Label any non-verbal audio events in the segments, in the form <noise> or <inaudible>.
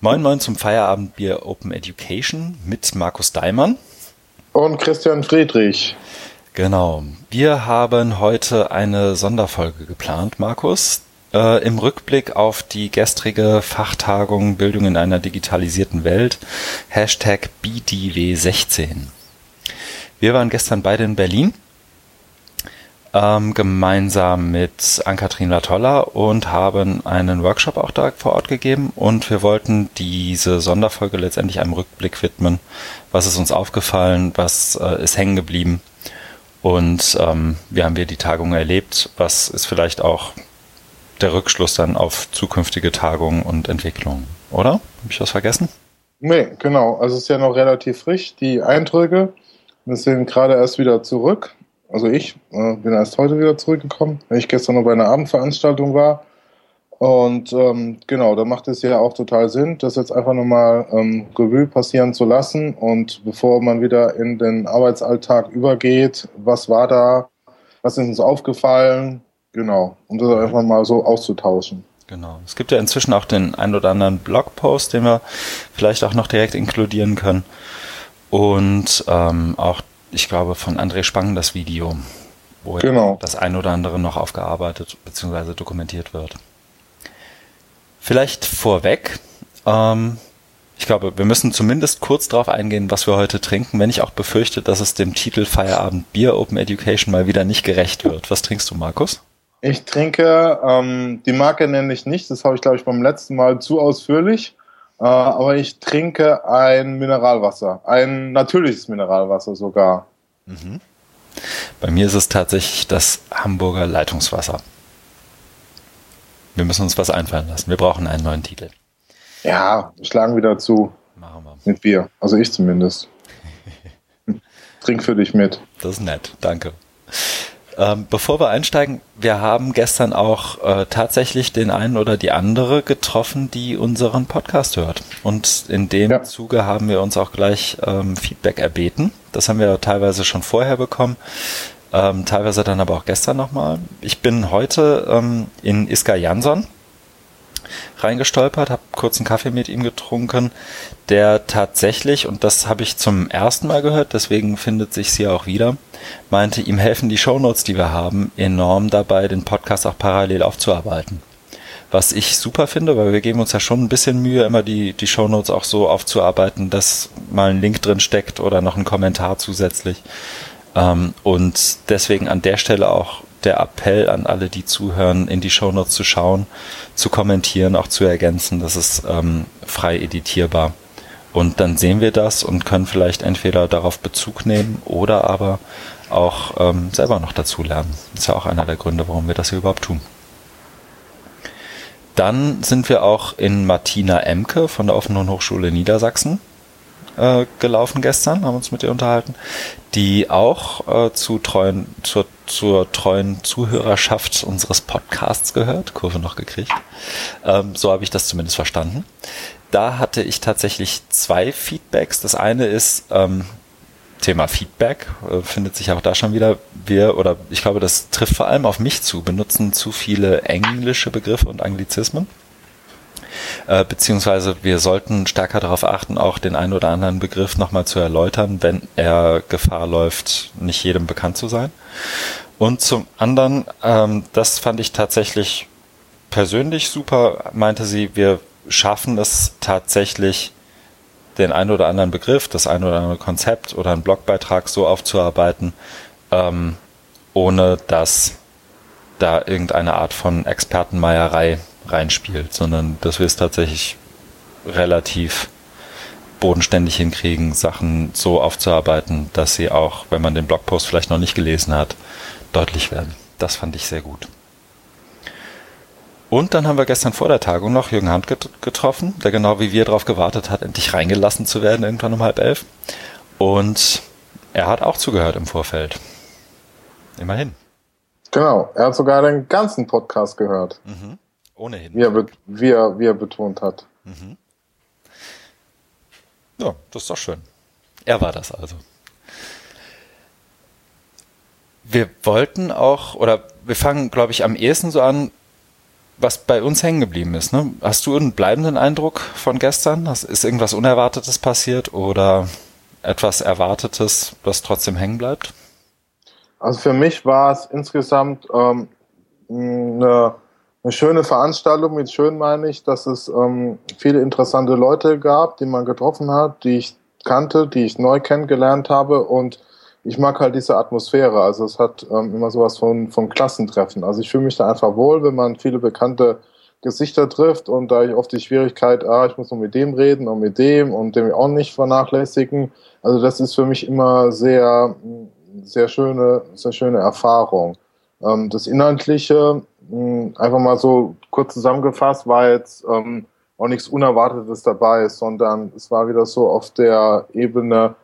Moin Moin zum Feierabendbier Open Education mit Markus Daimann. Und Christian Friedrich. Genau. Wir haben heute eine Sonderfolge geplant, Markus. Äh, Im Rückblick auf die gestrige Fachtagung Bildung in einer digitalisierten Welt, Hashtag BDW16. Wir waren gestern beide in Berlin ähm, gemeinsam mit Ann-Kathrin Latolla und haben einen Workshop auch da vor Ort gegeben und wir wollten diese Sonderfolge letztendlich einem Rückblick widmen. Was ist uns aufgefallen? Was äh, ist hängen geblieben? Und ähm, wie haben wir die Tagung erlebt? Was ist vielleicht auch der Rückschluss dann auf zukünftige Tagungen und Entwicklungen? Oder? Habe ich was vergessen? Nee, genau. Also es ist ja noch relativ frisch. Die Eindrücke, wir sind gerade erst wieder zurück also ich äh, bin erst heute wieder zurückgekommen, weil ich gestern noch bei einer Abendveranstaltung war. Und ähm, genau, da macht es ja auch total Sinn, das jetzt einfach nochmal ähm, Revue passieren zu lassen. Und bevor man wieder in den Arbeitsalltag übergeht, was war da, was ist uns aufgefallen, genau, um das einfach mal so auszutauschen. Genau. Es gibt ja inzwischen auch den ein oder anderen Blogpost, den wir vielleicht auch noch direkt inkludieren können. Und ähm, auch ich glaube, von André Spang das Video, wo genau. das ein oder andere noch aufgearbeitet bzw. dokumentiert wird. Vielleicht vorweg, ähm, ich glaube, wir müssen zumindest kurz darauf eingehen, was wir heute trinken, wenn ich auch befürchte, dass es dem Titel Feierabend Bier Open Education mal wieder nicht gerecht wird. Was trinkst du, Markus? Ich trinke, ähm, die Marke nenne ich nicht, das habe ich, glaube ich, beim letzten Mal zu ausführlich. Äh, aber ich trinke ein Mineralwasser, ein natürliches Mineralwasser sogar. Mhm. Bei mir ist es tatsächlich das Hamburger Leitungswasser. Wir müssen uns was einfallen lassen. Wir brauchen einen neuen Titel. Ja, schlagen wieder zu. Machen wir. Mit Bier. Also ich zumindest. <laughs> Trink für dich mit. Das ist nett. Danke. Ähm, bevor wir einsteigen, wir haben gestern auch äh, tatsächlich den einen oder die andere getroffen, die unseren Podcast hört. Und in dem ja. Zuge haben wir uns auch gleich ähm, Feedback erbeten. Das haben wir teilweise schon vorher bekommen. Ähm, teilweise dann aber auch gestern nochmal. Ich bin heute ähm, in Iska Jansson reingestolpert, habe kurz einen Kaffee mit ihm getrunken, der tatsächlich, und das habe ich zum ersten Mal gehört, deswegen findet sich hier auch wieder, meinte, ihm helfen die Shownotes, die wir haben, enorm dabei, den Podcast auch parallel aufzuarbeiten. Was ich super finde, weil wir geben uns ja schon ein bisschen Mühe, immer die, die Shownotes auch so aufzuarbeiten, dass mal ein Link drin steckt oder noch ein Kommentar zusätzlich. Ähm, und deswegen an der Stelle auch der Appell an alle, die zuhören, in die Shownotes zu schauen, zu kommentieren, auch zu ergänzen. Das ist ähm, frei editierbar. Und dann sehen wir das und können vielleicht entweder darauf Bezug nehmen oder aber auch ähm, selber noch dazu lernen. Das ist ja auch einer der Gründe, warum wir das hier überhaupt tun. Dann sind wir auch in Martina Emke von der Offenen Hochschule Niedersachsen äh, gelaufen gestern, haben uns mit ihr unterhalten, die auch äh, zu treuen, zur, zur treuen Zuhörerschaft unseres Podcasts gehört. Kurve noch gekriegt. Ähm, so habe ich das zumindest verstanden. Da hatte ich tatsächlich zwei Feedbacks. Das eine ist, ähm, Thema Feedback äh, findet sich auch da schon wieder. Wir, oder ich glaube, das trifft vor allem auf mich zu, benutzen zu viele englische Begriffe und Anglizismen. Äh, beziehungsweise wir sollten stärker darauf achten, auch den einen oder anderen Begriff nochmal zu erläutern, wenn er Gefahr läuft, nicht jedem bekannt zu sein. Und zum anderen, ähm, das fand ich tatsächlich persönlich super, meinte sie, wir schaffen es tatsächlich, den einen oder anderen Begriff, das ein oder andere Konzept oder einen Blogbeitrag so aufzuarbeiten, ähm, ohne dass da irgendeine Art von Expertenmeierei reinspielt, sondern dass wir es tatsächlich relativ bodenständig hinkriegen, Sachen so aufzuarbeiten, dass sie auch, wenn man den Blogpost vielleicht noch nicht gelesen hat, deutlich werden. Das fand ich sehr gut. Und dann haben wir gestern vor der Tagung noch Jürgen Hand getroffen, der genau wie wir darauf gewartet hat, endlich reingelassen zu werden, irgendwann um halb elf. Und er hat auch zugehört im Vorfeld. Immerhin. Genau, er hat sogar den ganzen Podcast gehört. Mhm. Ohnehin. Wie er, wie er, wie er betont hat. Mhm. Ja, das ist doch schön. Er war das also. Wir wollten auch, oder wir fangen, glaube ich, am ehesten so an, was bei uns hängen geblieben ist. Ne? Hast du einen bleibenden Eindruck von gestern? Ist irgendwas Unerwartetes passiert oder etwas Erwartetes, das trotzdem hängen bleibt? Also für mich war es insgesamt ähm, eine, eine, schöne Veranstaltung. Mit schön meine ich, dass es ähm, viele interessante Leute gab, die man getroffen hat, die ich kannte, die ich neu kennengelernt habe und ich mag halt diese Atmosphäre. Also es hat ähm, immer sowas von, von Klassentreffen. Also ich fühle mich da einfach wohl, wenn man viele bekannte Gesichter trifft und da ich oft die Schwierigkeit, ah, ich muss noch mit dem reden und mit dem und dem auch nicht vernachlässigen. Also das ist für mich immer sehr, sehr schöne, sehr schöne Erfahrung. Ähm, das Inhaltliche, einfach mal so kurz zusammengefasst, war jetzt ähm, auch nichts Unerwartetes dabei, sondern es war wieder so auf der Ebene,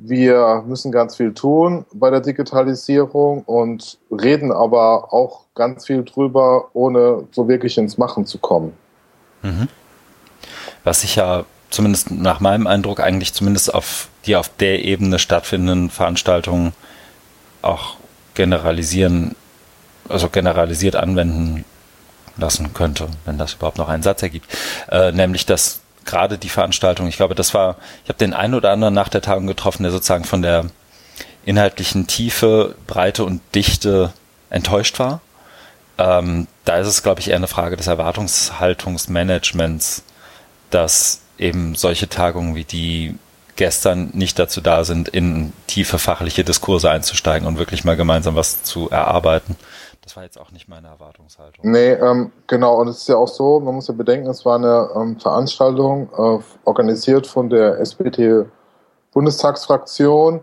wir müssen ganz viel tun bei der Digitalisierung und reden aber auch ganz viel drüber, ohne so wirklich ins Machen zu kommen. Mhm. Was sich ja zumindest nach meinem Eindruck eigentlich zumindest auf die auf der Ebene stattfindenden Veranstaltungen auch generalisieren, also generalisiert anwenden lassen könnte, wenn das überhaupt noch einen Satz ergibt. Äh, nämlich, dass gerade die Veranstaltung, ich glaube, das war, ich habe den einen oder anderen nach der Tagung getroffen, der sozusagen von der inhaltlichen Tiefe, Breite und Dichte enttäuscht war. Ähm, da ist es, glaube ich, eher eine Frage des Erwartungshaltungsmanagements, dass eben solche Tagungen wie die gestern nicht dazu da sind, in tiefe fachliche Diskurse einzusteigen und wirklich mal gemeinsam was zu erarbeiten, das war jetzt auch nicht meine Erwartungshaltung. Nee, ähm, genau. Und es ist ja auch so, man muss ja bedenken, es war eine ähm, Veranstaltung äh, organisiert von der SPD-Bundestagsfraktion.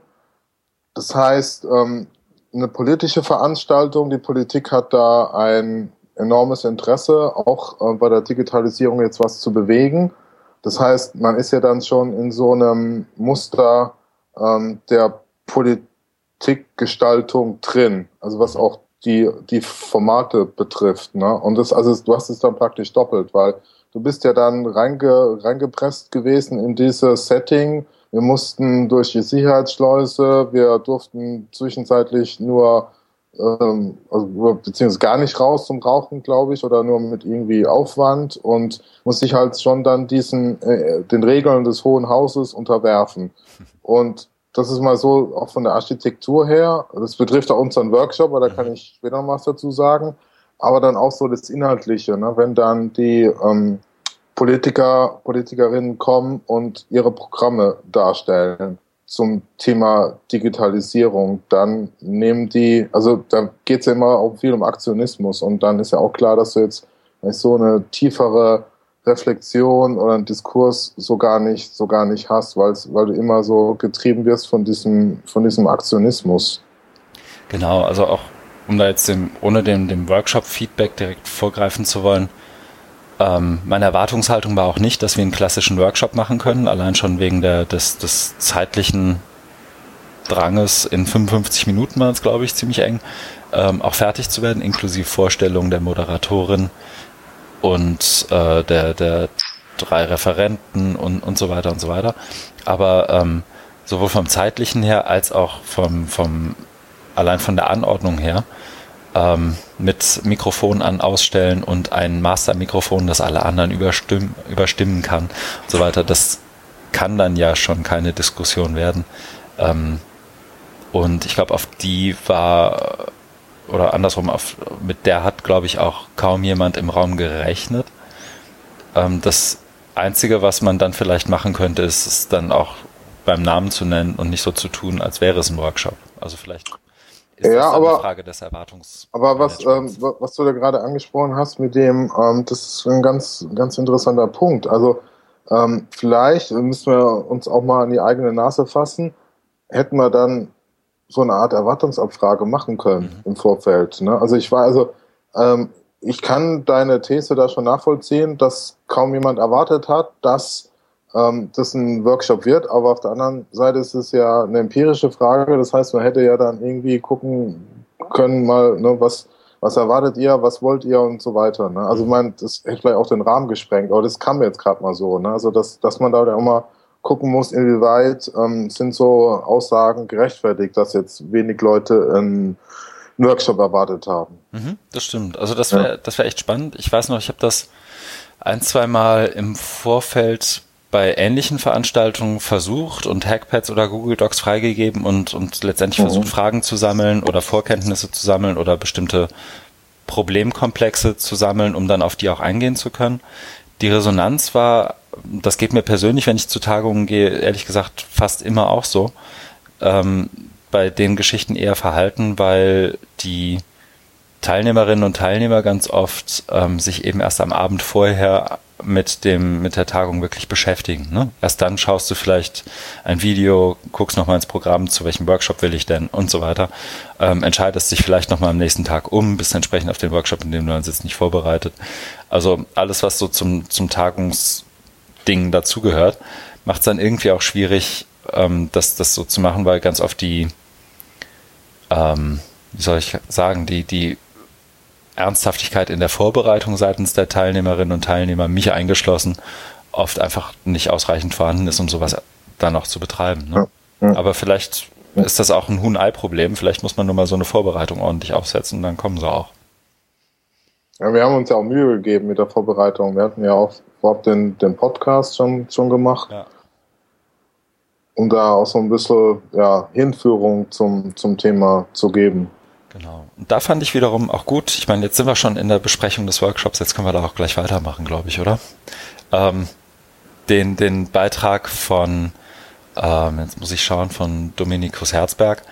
Das heißt, ähm, eine politische Veranstaltung. Die Politik hat da ein enormes Interesse, auch äh, bei der Digitalisierung jetzt was zu bewegen. Das heißt, man ist ja dann schon in so einem Muster ähm, der Politikgestaltung drin, also was auch die, die Formate betrifft. Ne? Und das, also du hast es dann praktisch doppelt, weil du bist ja dann reinge, reingepresst gewesen in dieses Setting. Wir mussten durch die Sicherheitsschleuse, wir durften zwischenzeitlich nur ähm, also, beziehungsweise gar nicht raus zum Rauchen, glaube ich, oder nur mit irgendwie Aufwand und muss sich halt schon dann diesen äh, den Regeln des Hohen Hauses unterwerfen. Und das ist mal so auch von der Architektur her. Das betrifft auch unseren Workshop, aber da kann ich später noch was dazu sagen. Aber dann auch so das Inhaltliche, ne? wenn dann die ähm, Politiker, Politikerinnen kommen und ihre Programme darstellen zum Thema Digitalisierung, dann nehmen die, also da geht es ja immer auch viel um Aktionismus und dann ist ja auch klar, dass du jetzt so eine tiefere Reflexion oder einen Diskurs so gar nicht, so gar nicht hast, weil du immer so getrieben wirst von diesem, von diesem Aktionismus. Genau, also auch, um da jetzt dem, ohne dem, dem Workshop-Feedback direkt vorgreifen zu wollen, ähm, meine Erwartungshaltung war auch nicht, dass wir einen klassischen Workshop machen können, allein schon wegen der, des, des zeitlichen Dranges in 55 Minuten war es, glaube ich, ziemlich eng, ähm, auch fertig zu werden, inklusive Vorstellung der Moderatorin, und äh, der, der drei Referenten und, und so weiter und so weiter. Aber ähm, sowohl vom zeitlichen her als auch vom, vom allein von der Anordnung her ähm, mit Mikrofon an ausstellen und ein Mastermikrofon, das alle anderen überstimmen, überstimmen kann und so weiter. Das kann dann ja schon keine Diskussion werden. Ähm, und ich glaube, auf die war oder andersrum, auf, mit der hat, glaube ich, auch kaum jemand im Raum gerechnet. Ähm, das Einzige, was man dann vielleicht machen könnte, ist es dann auch beim Namen zu nennen und nicht so zu tun, als wäre es ein Workshop. Also vielleicht ist ja, das aber, eine Frage des Erwartungs. Aber was, ähm, was du da gerade angesprochen hast mit dem, ähm, das ist ein ganz, ganz interessanter Punkt. Also ähm, vielleicht müssen wir uns auch mal an die eigene Nase fassen. Hätten wir dann so eine Art Erwartungsabfrage machen können mhm. im Vorfeld. Ne? Also ich war also, ähm, ich kann deine These da schon nachvollziehen, dass kaum jemand erwartet hat, dass ähm, das ein Workshop wird, aber auf der anderen Seite ist es ja eine empirische Frage. Das heißt, man hätte ja dann irgendwie gucken können, mal, ne, was, was erwartet ihr, was wollt ihr und so weiter. Ne? Also ich meine, das hätte vielleicht auch den Rahmen gesprengt, aber das kam jetzt gerade mal so. Ne? Also dass, dass man da auch mal gucken muss, inwieweit ähm, sind so Aussagen gerechtfertigt, dass jetzt wenig Leute in, Workshop erwartet haben. Mhm, das stimmt. Also das wäre ja. das wäre echt spannend. Ich weiß noch, ich habe das ein, zwei Mal im Vorfeld bei ähnlichen Veranstaltungen versucht und Hackpads oder Google Docs freigegeben und, und letztendlich mhm. versucht, Fragen zu sammeln oder Vorkenntnisse zu sammeln oder bestimmte Problemkomplexe zu sammeln, um dann auf die auch eingehen zu können. Die Resonanz war, das geht mir persönlich, wenn ich zu Tagungen gehe, ehrlich gesagt fast immer auch so, ähm, bei den Geschichten eher verhalten, weil die Teilnehmerinnen und Teilnehmer ganz oft ähm, sich eben erst am Abend vorher mit dem mit der Tagung wirklich beschäftigen. Ne? Erst dann schaust du vielleicht ein Video, guckst nochmal ins Programm, zu welchem Workshop will ich denn und so weiter. Ähm, entscheidest dich vielleicht nochmal am nächsten Tag um, bist entsprechend auf den Workshop, in dem du dann sitzt, nicht vorbereitet. Also alles, was so zum, zum Tagungsding dazugehört, macht es dann irgendwie auch schwierig, ähm, das, das so zu machen, weil ganz oft die, ähm, wie soll ich sagen, die, die Ernsthaftigkeit in der Vorbereitung seitens der Teilnehmerinnen und Teilnehmer, mich eingeschlossen, oft einfach nicht ausreichend vorhanden ist, um sowas dann noch zu betreiben. Ne? Ja, ja. Aber vielleicht ist das auch ein Huhn-Ei-Problem. Vielleicht muss man nur mal so eine Vorbereitung ordentlich aufsetzen und dann kommen sie auch. Ja, wir haben uns ja auch Mühe gegeben mit der Vorbereitung. Wir hatten ja auch vorab den, den Podcast schon, schon gemacht. Ja. Um da auch so ein bisschen ja, Hinführung zum, zum Thema zu geben. Genau. Und da fand ich wiederum auch gut, ich meine, jetzt sind wir schon in der Besprechung des Workshops, jetzt können wir da auch gleich weitermachen, glaube ich, oder? Ähm, den, den Beitrag von, ähm, jetzt muss ich schauen, von Dominikus Herzberg,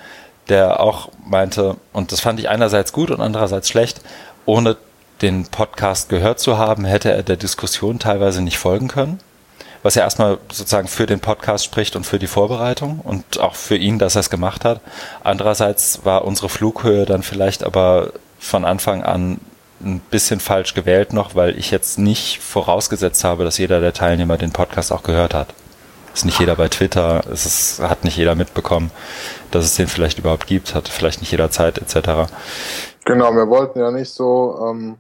der auch meinte, und das fand ich einerseits gut und andererseits schlecht, ohne den Podcast gehört zu haben, hätte er der Diskussion teilweise nicht folgen können was ja erstmal sozusagen für den Podcast spricht und für die Vorbereitung und auch für ihn, dass er es gemacht hat. Andererseits war unsere Flughöhe dann vielleicht aber von Anfang an ein bisschen falsch gewählt noch, weil ich jetzt nicht vorausgesetzt habe, dass jeder der Teilnehmer den Podcast auch gehört hat. Ist nicht jeder bei Twitter, es ist, hat nicht jeder mitbekommen, dass es den vielleicht überhaupt gibt, hat vielleicht nicht jeder Zeit etc. Genau, wir wollten ja nicht so ähm,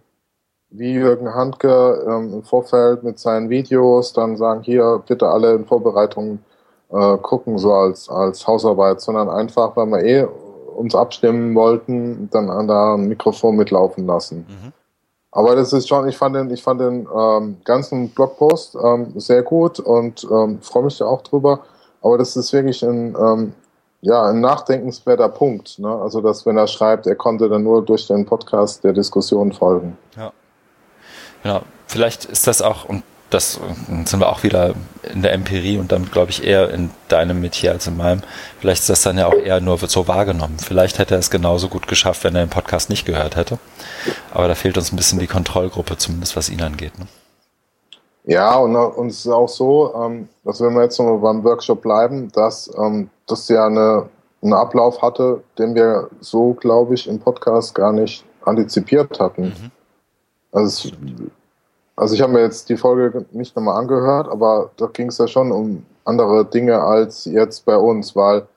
wie Jürgen Handke ähm, im Vorfeld mit seinen Videos dann sagen, hier bitte alle in Vorbereitung äh, gucken, so als, als Hausarbeit, sondern einfach, weil wir eh uns abstimmen wollten, dann an da ein Mikrofon mitlaufen lassen. Mhm. Aber das ist schon, ich fand den, ich fand den ähm, ganzen Blogpost ähm, sehr gut und ähm, freue mich da auch drüber. Aber das ist wirklich ein, ähm, ja, ein nachdenkenswerter Punkt. Ne? Also, dass wenn er schreibt, er konnte dann nur durch den Podcast der Diskussion folgen. Ja. Genau. Vielleicht ist das auch, und das sind wir auch wieder in der Empirie und damit glaube ich eher in deinem Metier als in meinem. Vielleicht ist das dann ja auch eher nur so wahrgenommen. Vielleicht hätte er es genauso gut geschafft, wenn er den Podcast nicht gehört hätte. Aber da fehlt uns ein bisschen die Kontrollgruppe, zumindest was ihn angeht. Ne? Ja, und, und es ist auch so, ähm, dass wenn wir jetzt nochmal beim Workshop bleiben, dass ähm, das ja eine, einen Ablauf hatte, den wir so, glaube ich, im Podcast gar nicht antizipiert hatten. Mhm. Also, es, also ich habe mir jetzt die Folge nicht nochmal angehört, aber da ging es ja schon um andere Dinge als jetzt bei uns, weil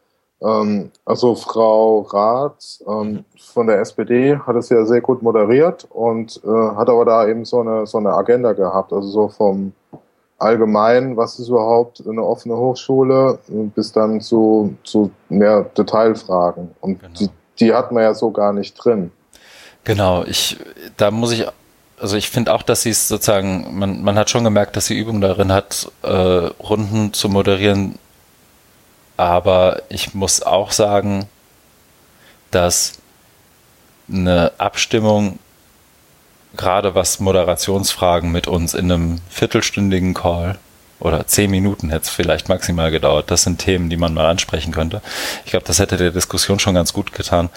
ähm, also Frau Rath ähm, von der SPD hat es ja sehr gut moderiert und äh, hat aber da eben so eine so eine Agenda gehabt, also so vom allgemein, was ist überhaupt eine offene Hochschule, bis dann zu, zu mehr Detailfragen. Und genau. die, die hat man ja so gar nicht drin. Genau, ich, da muss ich also ich finde auch, dass sie es sozusagen, man, man hat schon gemerkt, dass sie Übung darin hat, äh, Runden zu moderieren. Aber ich muss auch sagen, dass eine Abstimmung, gerade was Moderationsfragen mit uns in einem viertelstündigen Call oder zehn Minuten hätte es vielleicht maximal gedauert. Das sind Themen, die man mal ansprechen könnte. Ich glaube, das hätte der Diskussion schon ganz gut getan,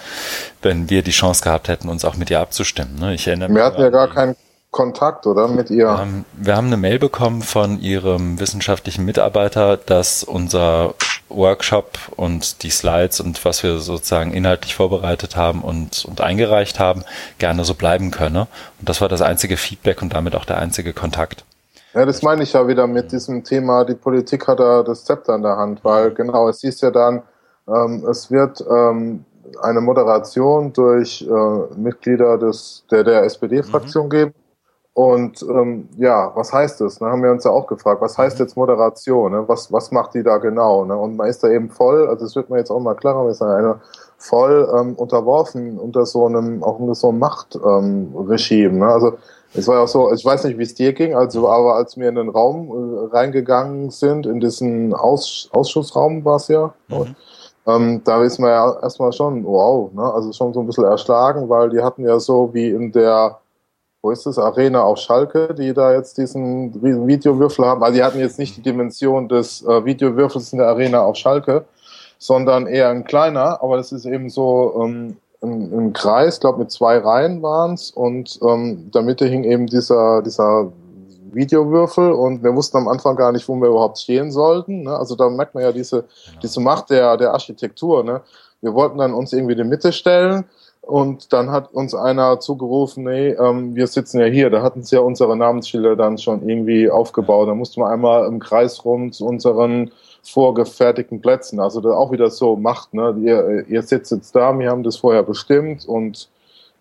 wenn wir die Chance gehabt hätten, uns auch mit ihr abzustimmen. Ne? Ich erinnere wir hatten ja gar keinen Kontakt, oder? Mit ihr? Wir haben, wir haben eine Mail bekommen von ihrem wissenschaftlichen Mitarbeiter, dass unser Workshop und die Slides und was wir sozusagen inhaltlich vorbereitet haben und, und eingereicht haben, gerne so bleiben könne. Und das war das einzige Feedback und damit auch der einzige Kontakt. Ja, das meine ich ja wieder mit diesem Thema, die Politik hat da das Zepter in der Hand, weil genau, es hieß ja dann, ähm, es wird ähm, eine Moderation durch äh, Mitglieder des, der, der SPD-Fraktion mhm. geben Und ähm, ja, was heißt das? Ne, haben wir uns ja auch gefragt, was heißt jetzt Moderation? Ne? Was, was macht die da genau? Ne? Und man ist da eben voll, also das wird mir jetzt auch mal klarer, man ist eine voll ähm, unterworfen unter so einem, auch unter so einem Machtregime. Ähm, ne? Also es war ja auch so, ich weiß nicht, wie es dir ging, also aber als wir in den Raum äh, reingegangen sind, in diesen Aus, Ausschussraum war es ja, mhm. ähm, da ist man ja erstmal schon, wow, ne? also schon so ein bisschen erschlagen, weil die hatten ja so wie in der, wo ist das, Arena auf Schalke, die da jetzt diesen Videowürfel haben, also die hatten jetzt nicht die Dimension des äh, Videowürfels in der Arena auf Schalke, sondern eher ein kleiner, aber das ist eben so ähm, im, im Kreis, glaube mit zwei Reihen waren es und ähm, in der Mitte hing eben dieser, dieser Videowürfel und wir wussten am Anfang gar nicht, wo wir überhaupt stehen sollten. Ne? Also da merkt man ja diese, genau. diese Macht der, der Architektur. Ne? Wir wollten dann uns irgendwie in die Mitte stellen und dann hat uns einer zugerufen, nee, ähm, wir sitzen ja hier. Da hatten sie ja unsere Namensschilder dann schon irgendwie aufgebaut. Da mussten wir einmal im Kreis rum zu unseren vorgefertigten Plätzen. Also das auch wieder so macht, ne? Ihr, ihr sitzt jetzt da, wir haben das vorher bestimmt und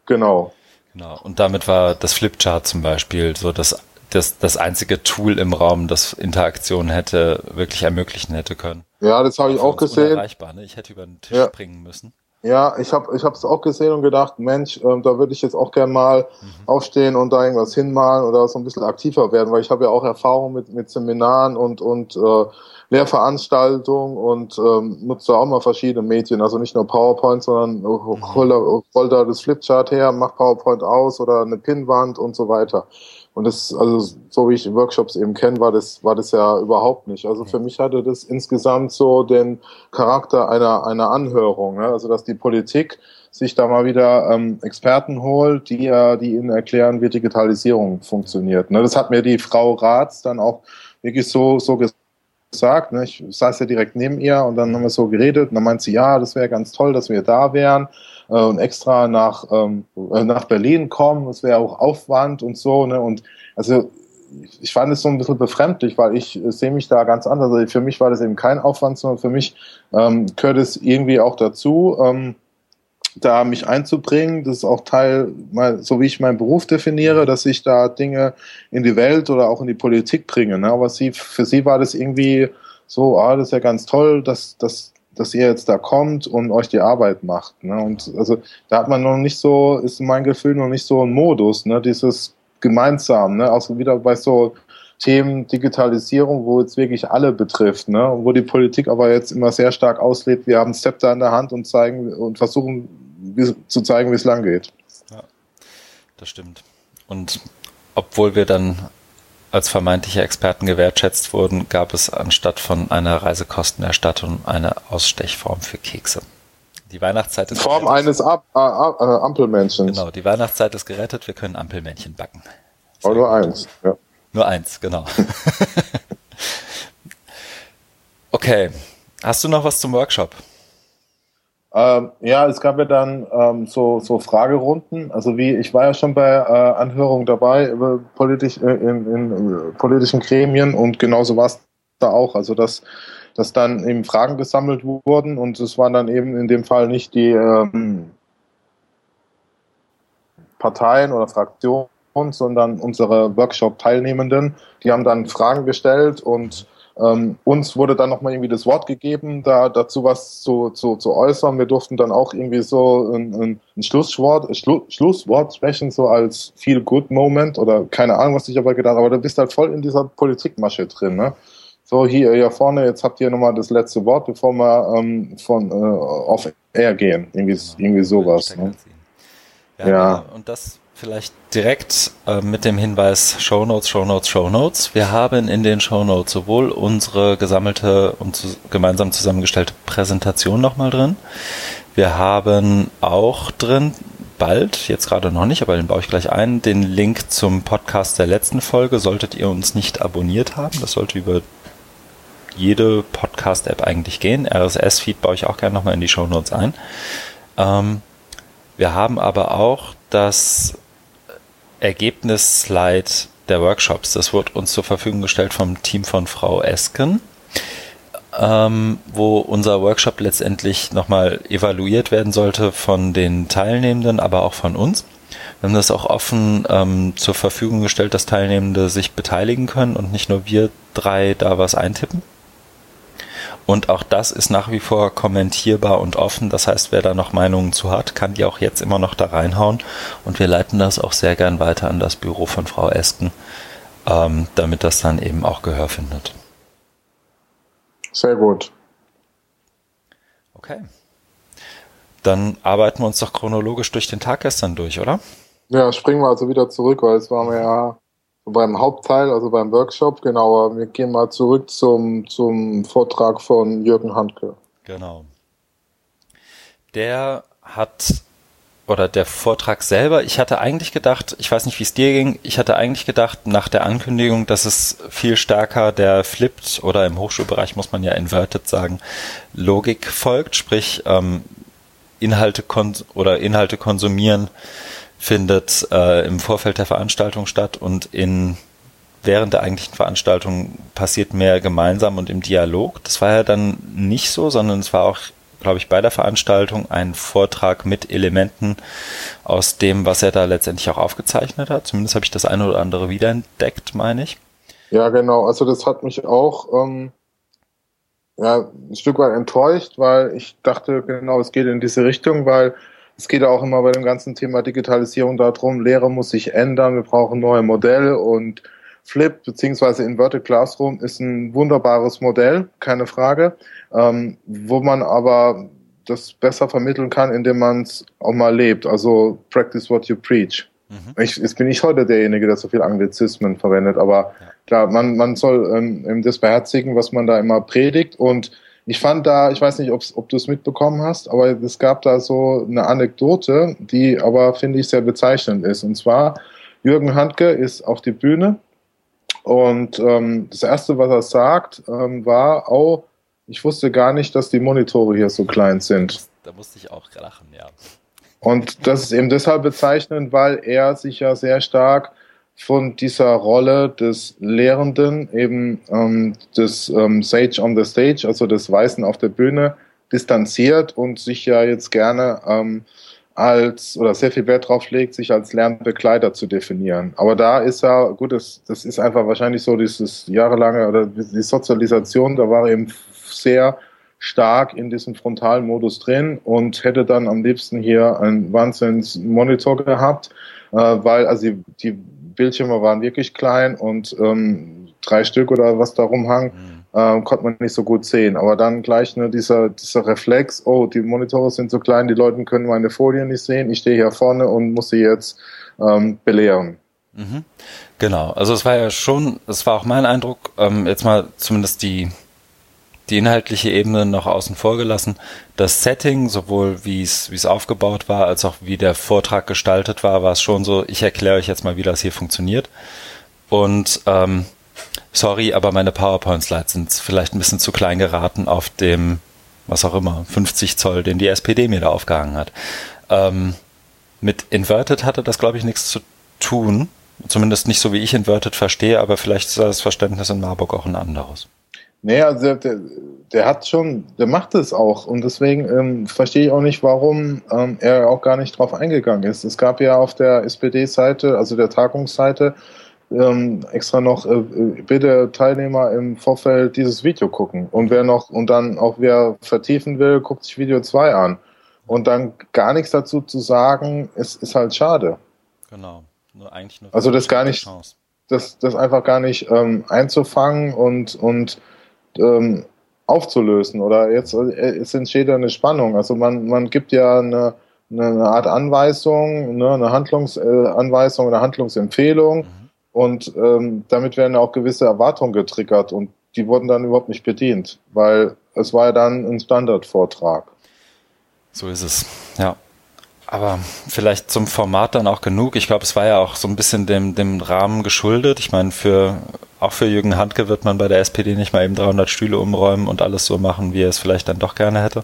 genau. Genau. Und damit war das Flipchart zum Beispiel so das, das, das einzige Tool im Raum, das Interaktion hätte, wirklich ermöglichen hätte können. Ja, das habe ich auch gesehen. Ne? Ich hätte über den Tisch ja. springen müssen. Ja, ich habe ich es auch gesehen und gedacht, Mensch, äh, da würde ich jetzt auch gern mal mhm. aufstehen und da irgendwas hinmalen oder so ein bisschen aktiver werden, weil ich habe ja auch Erfahrung mit, mit Seminaren und, und äh, Lehrveranstaltungen und ähm, nutze auch mal verschiedene Medien, also nicht nur PowerPoint, sondern mhm. hol, da, hol da das Flipchart her, mach PowerPoint aus oder eine Pinnwand und so weiter. Und das, also so wie ich Workshops eben kenne, war das, war das ja überhaupt nicht. Also für mich hatte das insgesamt so den Charakter einer, einer Anhörung. Ne? Also dass die Politik sich da mal wieder ähm, Experten holt, die ja, die ihnen erklären, wie Digitalisierung funktioniert. Ne? Das hat mir die Frau Ratz dann auch wirklich so, so gesagt. Ne? Ich saß ja direkt neben ihr und dann haben wir so geredet und dann meint sie, ja, das wäre ganz toll, dass wir da wären äh, und extra nach, ähm, äh, nach Berlin kommen. Das wäre auch Aufwand und so. Ne? Und also ich fand es so ein bisschen befremdlich, weil ich äh, sehe mich da ganz anders. Also für mich war das eben kein Aufwand, sondern für mich ähm, gehört es irgendwie auch dazu. Ähm, da mich einzubringen. Das ist auch Teil, so wie ich meinen Beruf definiere, dass ich da Dinge in die Welt oder auch in die Politik bringe. Ne? Aber sie, für sie war das irgendwie so, ah, das ist ja ganz toll, dass, dass, dass ihr jetzt da kommt und euch die Arbeit macht. Ne? Und also da hat man noch nicht so, ist mein Gefühl noch nicht so ein Modus, ne? dieses gemeinsam, ne? Auch wieder bei so Themen Digitalisierung, wo es wirklich alle betrifft, ne? wo die Politik aber jetzt immer sehr stark auslebt, wir haben Zepter in der Hand und zeigen und versuchen zu zeigen, wie es lang geht. Ja, das stimmt. Und obwohl wir dann als vermeintliche Experten gewertschätzt wurden, gab es anstatt von einer Reisekostenerstattung eine Ausstechform für Kekse. Die Weihnachtszeit ist Form gerettet. eines Ab äh, Ampelmännchens. Genau, die Weihnachtszeit ist gerettet, wir können Ampelmännchen backen. Aber nur eins, ja. Nur eins, genau. <laughs> okay. Hast du noch was zum Workshop? Ähm, ja, es gab ja dann ähm, so, so Fragerunden. Also wie, ich war ja schon bei äh, Anhörungen dabei politisch, äh, in, in, in, äh, politischen Gremien und genauso war es da auch. Also dass, dass dann eben Fragen gesammelt wurden und es waren dann eben in dem Fall nicht die ähm, Parteien oder Fraktionen, sondern unsere Workshop-Teilnehmenden. Die haben dann Fragen gestellt und ähm, uns wurde dann nochmal irgendwie das Wort gegeben, da dazu was zu, zu, zu äußern. Wir durften dann auch irgendwie so ein, ein, Schlusswort, Schlu Schlusswort sprechen, so als Feel Good Moment oder keine Ahnung, was ich aber gedacht habe. Aber du bist halt voll in dieser Politikmasche drin, ne? So, hier, hier vorne, jetzt habt ihr nochmal das letzte Wort, bevor wir ähm, von äh, auf Air gehen. Irgendwie, irgendwie sowas. Ne? Ja, ja. Und das Vielleicht direkt äh, mit dem Hinweis Show Notes, Show Notes, Show Notes. Wir haben in den Show Notes sowohl unsere gesammelte und zu, gemeinsam zusammengestellte Präsentation nochmal drin. Wir haben auch drin, bald, jetzt gerade noch nicht, aber den baue ich gleich ein, den Link zum Podcast der letzten Folge. Solltet ihr uns nicht abonniert haben, das sollte über jede Podcast-App eigentlich gehen. RSS-Feed baue ich auch gerne nochmal in die Show Notes ein. Ähm, wir haben aber auch das Ergebnisslide der Workshops. Das wurde uns zur Verfügung gestellt vom Team von Frau Esken, ähm, wo unser Workshop letztendlich nochmal evaluiert werden sollte von den Teilnehmenden, aber auch von uns. Wir haben das auch offen ähm, zur Verfügung gestellt, dass Teilnehmende sich beteiligen können und nicht nur wir drei da was eintippen. Und auch das ist nach wie vor kommentierbar und offen. Das heißt, wer da noch Meinungen zu hat, kann die auch jetzt immer noch da reinhauen. Und wir leiten das auch sehr gern weiter an das Büro von Frau Esken, ähm, damit das dann eben auch Gehör findet. Sehr gut. Okay. Dann arbeiten wir uns doch chronologisch durch den Tag gestern durch, oder? Ja, springen wir also wieder zurück, weil es waren wir ja beim Hauptteil, also beim Workshop, genau. Wir gehen mal zurück zum, zum Vortrag von Jürgen Handke. Genau. Der hat, oder der Vortrag selber, ich hatte eigentlich gedacht, ich weiß nicht, wie es dir ging, ich hatte eigentlich gedacht, nach der Ankündigung, dass es viel stärker der Flipped oder im Hochschulbereich muss man ja inverted sagen, Logik folgt, sprich ähm, Inhalte oder Inhalte konsumieren findet äh, im Vorfeld der Veranstaltung statt und in während der eigentlichen Veranstaltung passiert mehr gemeinsam und im Dialog. Das war ja dann nicht so, sondern es war auch, glaube ich, bei der Veranstaltung ein Vortrag mit Elementen aus dem, was er da letztendlich auch aufgezeichnet hat. Zumindest habe ich das eine oder andere wiederentdeckt, meine ich. Ja, genau. Also das hat mich auch ähm, ja, ein Stück weit enttäuscht, weil ich dachte, genau, es geht in diese Richtung, weil es geht auch immer bei dem ganzen Thema Digitalisierung darum, Lehre muss sich ändern, wir brauchen neue Modelle und Flip bzw. Inverted Classroom ist ein wunderbares Modell, keine Frage, ähm, wo man aber das besser vermitteln kann, indem man es auch mal lebt. Also practice what you preach. Mhm. Ich, jetzt bin ich heute derjenige, der so viel Anglizismen verwendet, aber ja. klar, man, man soll ähm, das beherzigen, was man da immer predigt und ich fand da, ich weiß nicht, ob du es mitbekommen hast, aber es gab da so eine Anekdote, die aber, finde ich, sehr bezeichnend ist. Und zwar, Jürgen Handke ist auf die Bühne und ähm, das Erste, was er sagt, ähm, war, oh, ich wusste gar nicht, dass die Monitore hier so klein sind. Da musste ich auch lachen, ja. Und das ist eben deshalb bezeichnend, weil er sich ja sehr stark von dieser Rolle des Lehrenden, eben ähm, des ähm, Sage on the Stage, also des Weißen auf der Bühne, distanziert und sich ja jetzt gerne ähm, als oder sehr viel Wert drauf legt, sich als Lernbegleiter zu definieren. Aber da ist er, gut, das, das ist einfach wahrscheinlich so dieses jahrelange oder die Sozialisation, da war er eben sehr stark in diesem Frontalmodus drin und hätte dann am liebsten hier einen Wahnsinnsmonitor gehabt, weil also die, die Bildschirme waren wirklich klein und ähm, drei Stück oder was da rumhang, mhm. äh, konnte man nicht so gut sehen. Aber dann gleich ne, dieser, dieser Reflex, oh, die Monitore sind so klein, die Leute können meine Folien nicht sehen, ich stehe hier vorne und muss sie jetzt ähm, belehren. Mhm. Genau, also es war ja schon, es war auch mein Eindruck, ähm, jetzt mal zumindest die die inhaltliche Ebene noch außen vor gelassen. Das Setting, sowohl wie es, wie es aufgebaut war, als auch wie der Vortrag gestaltet war, war es schon so, ich erkläre euch jetzt mal, wie das hier funktioniert. Und ähm, sorry, aber meine PowerPoint-Slides sind vielleicht ein bisschen zu klein geraten auf dem, was auch immer, 50 Zoll, den die SPD mir da aufgehangen hat. Ähm, mit Inverted hatte das, glaube ich, nichts zu tun. Zumindest nicht so, wie ich Inverted verstehe, aber vielleicht ist das Verständnis in Marburg auch ein anderes. Nee, also der, der hat schon, der macht es auch. Und deswegen ähm, verstehe ich auch nicht, warum ähm, er auch gar nicht drauf eingegangen ist. Es gab ja auf der SPD-Seite, also der Tagungsseite, ähm, extra noch äh, bitte Teilnehmer im Vorfeld dieses Video gucken. Und wer noch und dann auch wer vertiefen will, guckt sich Video 2 an. Und dann gar nichts dazu zu sagen, ist, ist halt schade. Genau, nur eigentlich nur also das gar nicht, das, das einfach gar nicht ähm, einzufangen und und ähm, aufzulösen. Oder jetzt äh, es entsteht eine Spannung. Also man, man gibt ja eine, eine Art Anweisung, ne, eine Handlungsanweisung, eine Handlungsempfehlung. Mhm. Und ähm, damit werden auch gewisse Erwartungen getriggert und die wurden dann überhaupt nicht bedient, weil es war ja dann ein Standardvortrag. So ist es, ja. Aber vielleicht zum Format dann auch genug. Ich glaube, es war ja auch so ein bisschen dem, dem Rahmen geschuldet. Ich meine, für, auch für Jürgen Handke wird man bei der SPD nicht mal eben 300 Stühle umräumen und alles so machen, wie er es vielleicht dann doch gerne hätte.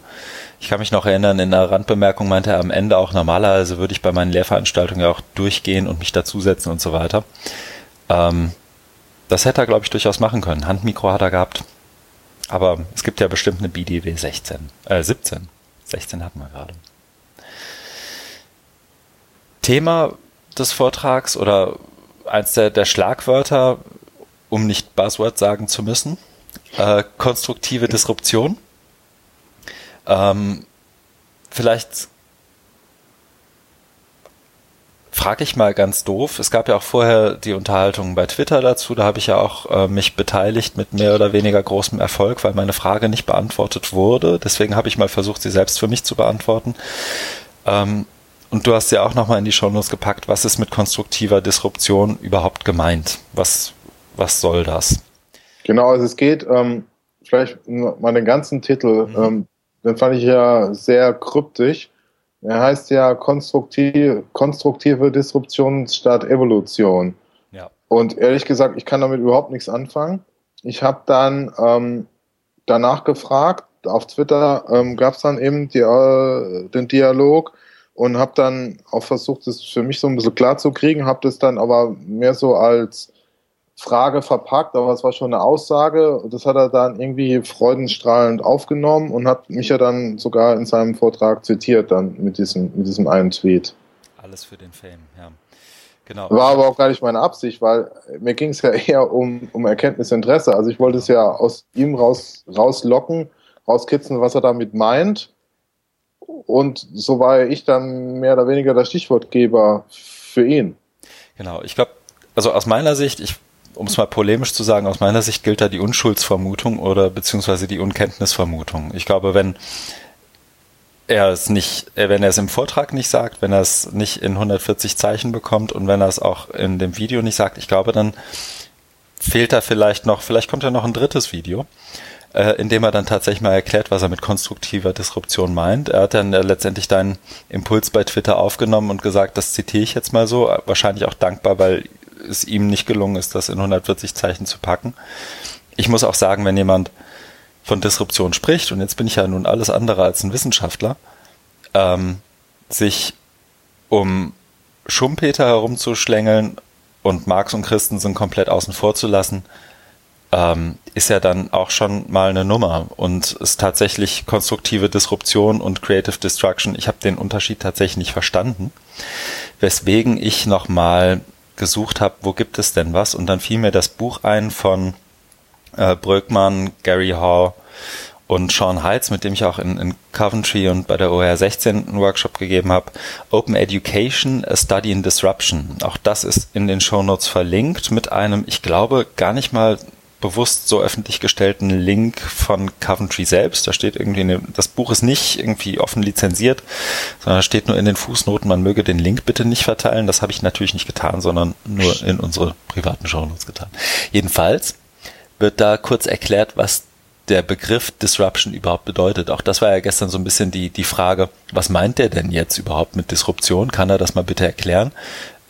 Ich kann mich noch erinnern, in einer Randbemerkung meinte er am Ende auch normalerweise würde ich bei meinen Lehrveranstaltungen ja auch durchgehen und mich dazusetzen und so weiter. Ähm, das hätte er, glaube ich, durchaus machen können. Handmikro hat er gehabt. Aber es gibt ja bestimmt eine BDW 16, äh, 17. 16 hatten wir gerade. Thema des Vortrags oder eins der, der Schlagwörter, um nicht Buzzword sagen zu müssen, äh, konstruktive Disruption. Ähm, vielleicht frage ich mal ganz doof. Es gab ja auch vorher die Unterhaltung bei Twitter dazu. Da habe ich ja auch äh, mich beteiligt mit mehr oder weniger großem Erfolg, weil meine Frage nicht beantwortet wurde. Deswegen habe ich mal versucht, sie selbst für mich zu beantworten. Ähm, und du hast ja auch nochmal in die Shownotes gepackt, was ist mit konstruktiver Disruption überhaupt gemeint? Was, was soll das? Genau, also es geht, ähm, vielleicht mal den ganzen Titel, mhm. ähm, den fand ich ja sehr kryptisch. Er heißt ja konstruktiv, konstruktive Disruption statt Evolution. Ja. Und ehrlich gesagt, ich kann damit überhaupt nichts anfangen. Ich habe dann ähm, danach gefragt, auf Twitter ähm, gab es dann eben die, äh, den Dialog und habe dann auch versucht, das für mich so ein bisschen klar zu kriegen, habe das dann aber mehr so als Frage verpackt, aber es war schon eine Aussage. Das hat er dann irgendwie freudenstrahlend aufgenommen und hat mich ja dann sogar in seinem Vortrag zitiert, dann mit diesem, mit diesem einen Tweet. Alles für den Fame, ja. Genau. War aber auch gar nicht meine Absicht, weil mir ging es ja eher um, um Erkenntnisinteresse. Also ich wollte es ja aus ihm raus, rauslocken, rauskitzeln, was er damit meint. Und so war ich dann mehr oder weniger der Stichwortgeber für ihn. Genau, ich glaube, also aus meiner Sicht, ich um es mal polemisch zu sagen, aus meiner Sicht gilt da die Unschuldsvermutung oder beziehungsweise die Unkenntnisvermutung. Ich glaube, wenn er es nicht, äh, wenn er es im Vortrag nicht sagt, wenn er es nicht in 140 Zeichen bekommt und wenn er es auch in dem Video nicht sagt, ich glaube, dann fehlt da vielleicht noch, vielleicht kommt ja noch ein drittes Video, äh, in dem er dann tatsächlich mal erklärt, was er mit konstruktiver Disruption meint. Er hat dann äh, letztendlich deinen Impuls bei Twitter aufgenommen und gesagt, das zitiere ich jetzt mal so, wahrscheinlich auch dankbar, weil es ihm nicht gelungen ist, das in 140 Zeichen zu packen. Ich muss auch sagen, wenn jemand von Disruption spricht, und jetzt bin ich ja nun alles andere als ein Wissenschaftler, ähm, sich um Schumpeter herumzuschlängeln und Marx und Christensen komplett außen vor zu lassen, ähm, ist ja dann auch schon mal eine Nummer und ist tatsächlich konstruktive Disruption und Creative Destruction. Ich habe den Unterschied tatsächlich nicht verstanden, weswegen ich nochmal gesucht habe, wo gibt es denn was? Und dann fiel mir das Buch ein von äh, Bröckmann, Gary Hall und Sean Heitz, mit dem ich auch in, in Coventry und bei der OR 16 einen Workshop gegeben habe. Open Education, a Study in Disruption. Auch das ist in den Show Notes verlinkt mit einem, ich glaube, gar nicht mal bewusst so öffentlich gestellten Link von Coventry selbst. Da steht irgendwie, eine, das Buch ist nicht irgendwie offen lizenziert, sondern steht nur in den Fußnoten, man möge den Link bitte nicht verteilen. Das habe ich natürlich nicht getan, sondern nur in unsere privaten Shownotes getan. Jedenfalls wird da kurz erklärt, was der Begriff Disruption überhaupt bedeutet. Auch das war ja gestern so ein bisschen die, die Frage, was meint der denn jetzt überhaupt mit Disruption? Kann er das mal bitte erklären?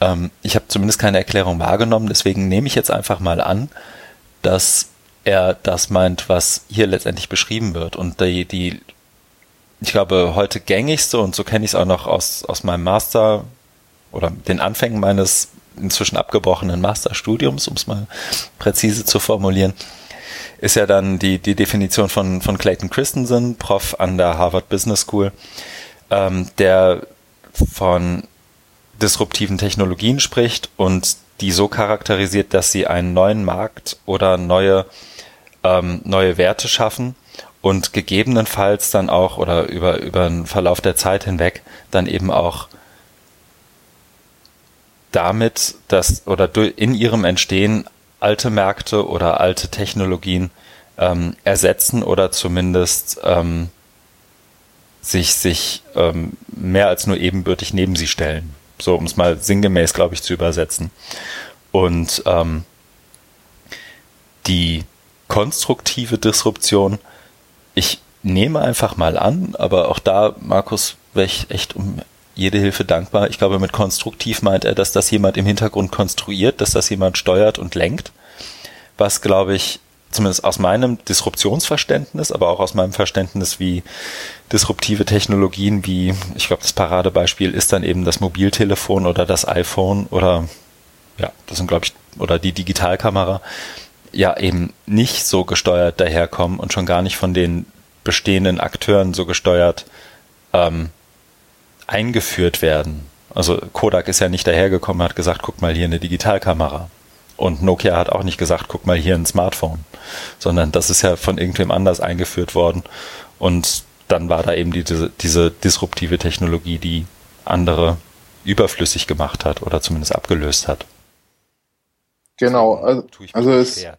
Ähm, ich habe zumindest keine Erklärung wahrgenommen, deswegen nehme ich jetzt einfach mal an, dass er das meint, was hier letztendlich beschrieben wird. Und die, die ich glaube, heute gängigste, und so kenne ich es auch noch aus, aus meinem Master oder den Anfängen meines inzwischen abgebrochenen Masterstudiums, um es mal präzise zu formulieren, ist ja dann die, die Definition von, von Clayton Christensen, Prof an der Harvard Business School, ähm, der von disruptiven Technologien spricht und die so charakterisiert, dass sie einen neuen Markt oder neue, ähm, neue Werte schaffen und gegebenenfalls dann auch oder über, über den Verlauf der Zeit hinweg dann eben auch damit, dass oder in ihrem Entstehen alte Märkte oder alte Technologien ähm, ersetzen oder zumindest ähm, sich, sich ähm, mehr als nur ebenbürtig neben sie stellen. So, um es mal sinngemäß, glaube ich, zu übersetzen. Und ähm, die konstruktive Disruption, ich nehme einfach mal an, aber auch da, Markus, wäre ich echt um jede Hilfe dankbar. Ich glaube, mit konstruktiv meint er, dass das jemand im Hintergrund konstruiert, dass das jemand steuert und lenkt, was, glaube ich, zumindest aus meinem Disruptionsverständnis, aber auch aus meinem Verständnis, wie disruptive Technologien, wie, ich glaube, das Paradebeispiel ist dann eben das Mobiltelefon oder das iPhone oder, ja, das sind, glaube ich, oder die Digitalkamera, ja, eben nicht so gesteuert daherkommen und schon gar nicht von den bestehenden Akteuren so gesteuert ähm, eingeführt werden. Also Kodak ist ja nicht dahergekommen und hat gesagt, guck mal hier eine Digitalkamera. Und Nokia hat auch nicht gesagt, guck mal hier ein Smartphone, sondern das ist ja von irgendwem anders eingeführt worden. Und dann war da eben die, diese, diese disruptive Technologie, die andere überflüssig gemacht hat oder zumindest abgelöst hat. Genau, also, also es, schwer,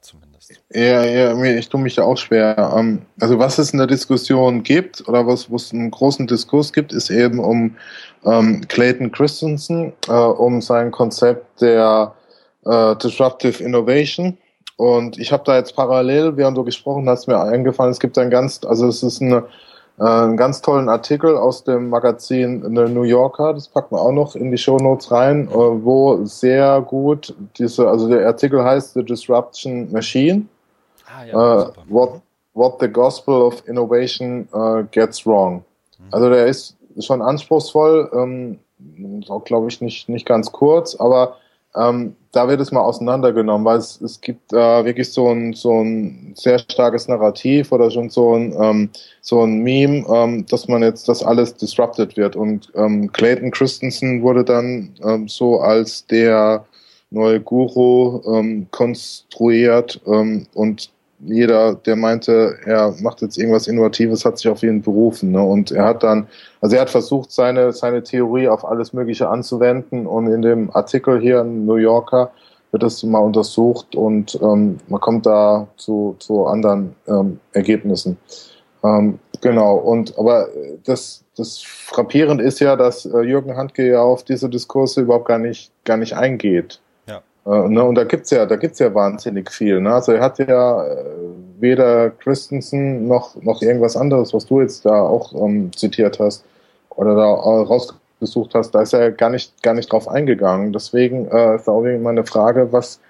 ja, ja, ich tue mich da auch schwer. Ähm, also was es in der Diskussion gibt oder was es einen großen Diskurs gibt, ist eben um ähm, Clayton Christensen, äh, um sein Konzept der äh, Disruptive Innovation. Und ich habe da jetzt parallel, während du gesprochen hast, mir eingefallen, es gibt ein ganz, also es ist eine äh, einen ganz tollen Artikel aus dem Magazin The New Yorker, das packen wir auch noch in die Show Notes rein, äh, wo sehr gut diese, also der Artikel heißt The Disruption Machine. Ah, ja, uh, what, what the Gospel of Innovation uh, Gets Wrong. Mhm. Also der ist schon anspruchsvoll, ähm, auch glaube ich nicht, nicht ganz kurz, aber ähm, da wird es mal auseinandergenommen, weil es, es gibt äh, wirklich so ein, so ein sehr starkes Narrativ oder schon so ein, ähm, so ein Meme, ähm, dass man jetzt, dass alles disrupted wird. Und ähm, Clayton Christensen wurde dann ähm, so als der neue Guru ähm, konstruiert ähm, und jeder, der meinte, er macht jetzt irgendwas Innovatives, hat sich auf ihn berufen. Ne? Und er hat dann, also er hat versucht, seine, seine Theorie auf alles Mögliche anzuwenden. Und in dem Artikel hier in New Yorker wird das mal untersucht und ähm, man kommt da zu, zu anderen ähm, Ergebnissen. Ähm, genau, und aber das, das frappierend ist ja, dass äh, Jürgen Handke ja auf diese Diskurse überhaupt gar nicht, gar nicht eingeht. Äh, ne, und da gibt's ja, da gibt's ja wahnsinnig viel. Ne? Also er hat ja äh, weder Christensen noch, noch irgendwas anderes, was du jetzt da auch ähm, zitiert hast oder da rausgesucht hast, da ist er gar nicht, gar nicht drauf eingegangen. Deswegen äh, ist da auch meine Frage, was,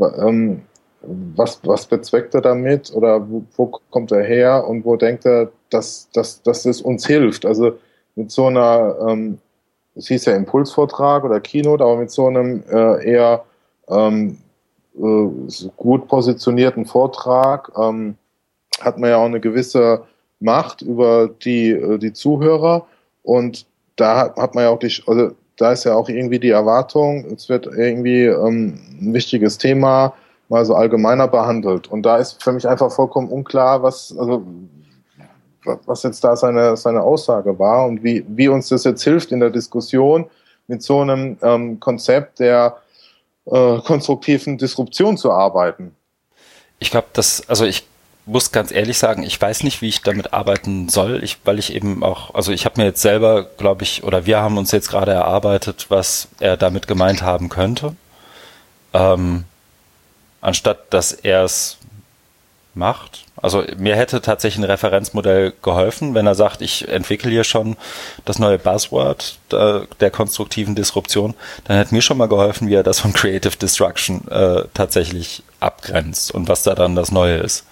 ähm, was, was bezweckt er damit oder wo, wo kommt er her und wo denkt er, dass, dass, dass es uns hilft? Also mit so einer, ähm, es hieß ja Impulsvortrag oder Keynote, aber mit so einem äh, eher ähm, äh, gut positionierten Vortrag ähm, hat man ja auch eine gewisse Macht über die, äh, die Zuhörer und da hat man ja auch die, also da ist ja auch irgendwie die Erwartung, es wird irgendwie ähm, ein wichtiges Thema mal so allgemeiner behandelt. Und da ist für mich einfach vollkommen unklar, was, also, was jetzt da seine, seine Aussage war und wie, wie uns das jetzt hilft in der Diskussion mit so einem ähm, Konzept der äh, konstruktiven Disruption zu arbeiten. Ich glaube, dass, also ich muss ganz ehrlich sagen, ich weiß nicht, wie ich damit arbeiten soll, ich, weil ich eben auch, also ich habe mir jetzt selber, glaube ich, oder wir haben uns jetzt gerade erarbeitet, was er damit gemeint haben könnte. Ähm, anstatt dass er es macht. Also mir hätte tatsächlich ein Referenzmodell geholfen, wenn er sagt, ich entwickle hier schon das neue Buzzword der, der konstruktiven Disruption, dann hätte mir schon mal geholfen, wie er das von Creative Destruction äh, tatsächlich abgrenzt und was da dann das Neue ist.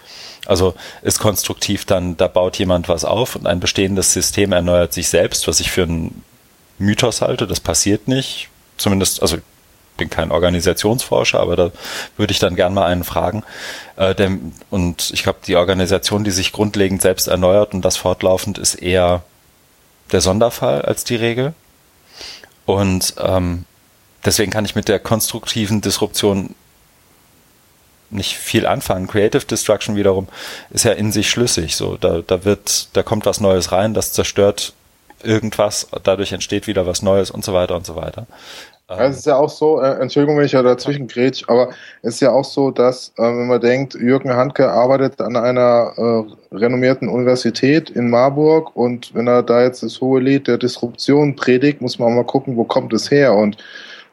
Also ist konstruktiv dann, da baut jemand was auf und ein bestehendes System erneuert sich selbst, was ich für einen Mythos halte, das passiert nicht. Zumindest, also bin kein Organisationsforscher, aber da würde ich dann gern mal einen fragen. Äh, denn, und ich glaube, die Organisation, die sich grundlegend selbst erneuert und das fortlaufend, ist eher der Sonderfall als die Regel. Und ähm, deswegen kann ich mit der konstruktiven Disruption nicht viel anfangen. Creative Destruction wiederum ist ja in sich schlüssig. So, da, da wird, da kommt was Neues rein, das zerstört irgendwas, dadurch entsteht wieder was Neues und so weiter und so weiter. Also es ist ja auch so, äh, Entschuldigung, wenn ich ja dazwischen grätsch, aber es ist ja auch so, dass, äh, wenn man denkt, Jürgen Handke arbeitet an einer äh, renommierten Universität in Marburg und wenn er da jetzt das hohe Lied der Disruption predigt, muss man auch mal gucken, wo kommt es her. Und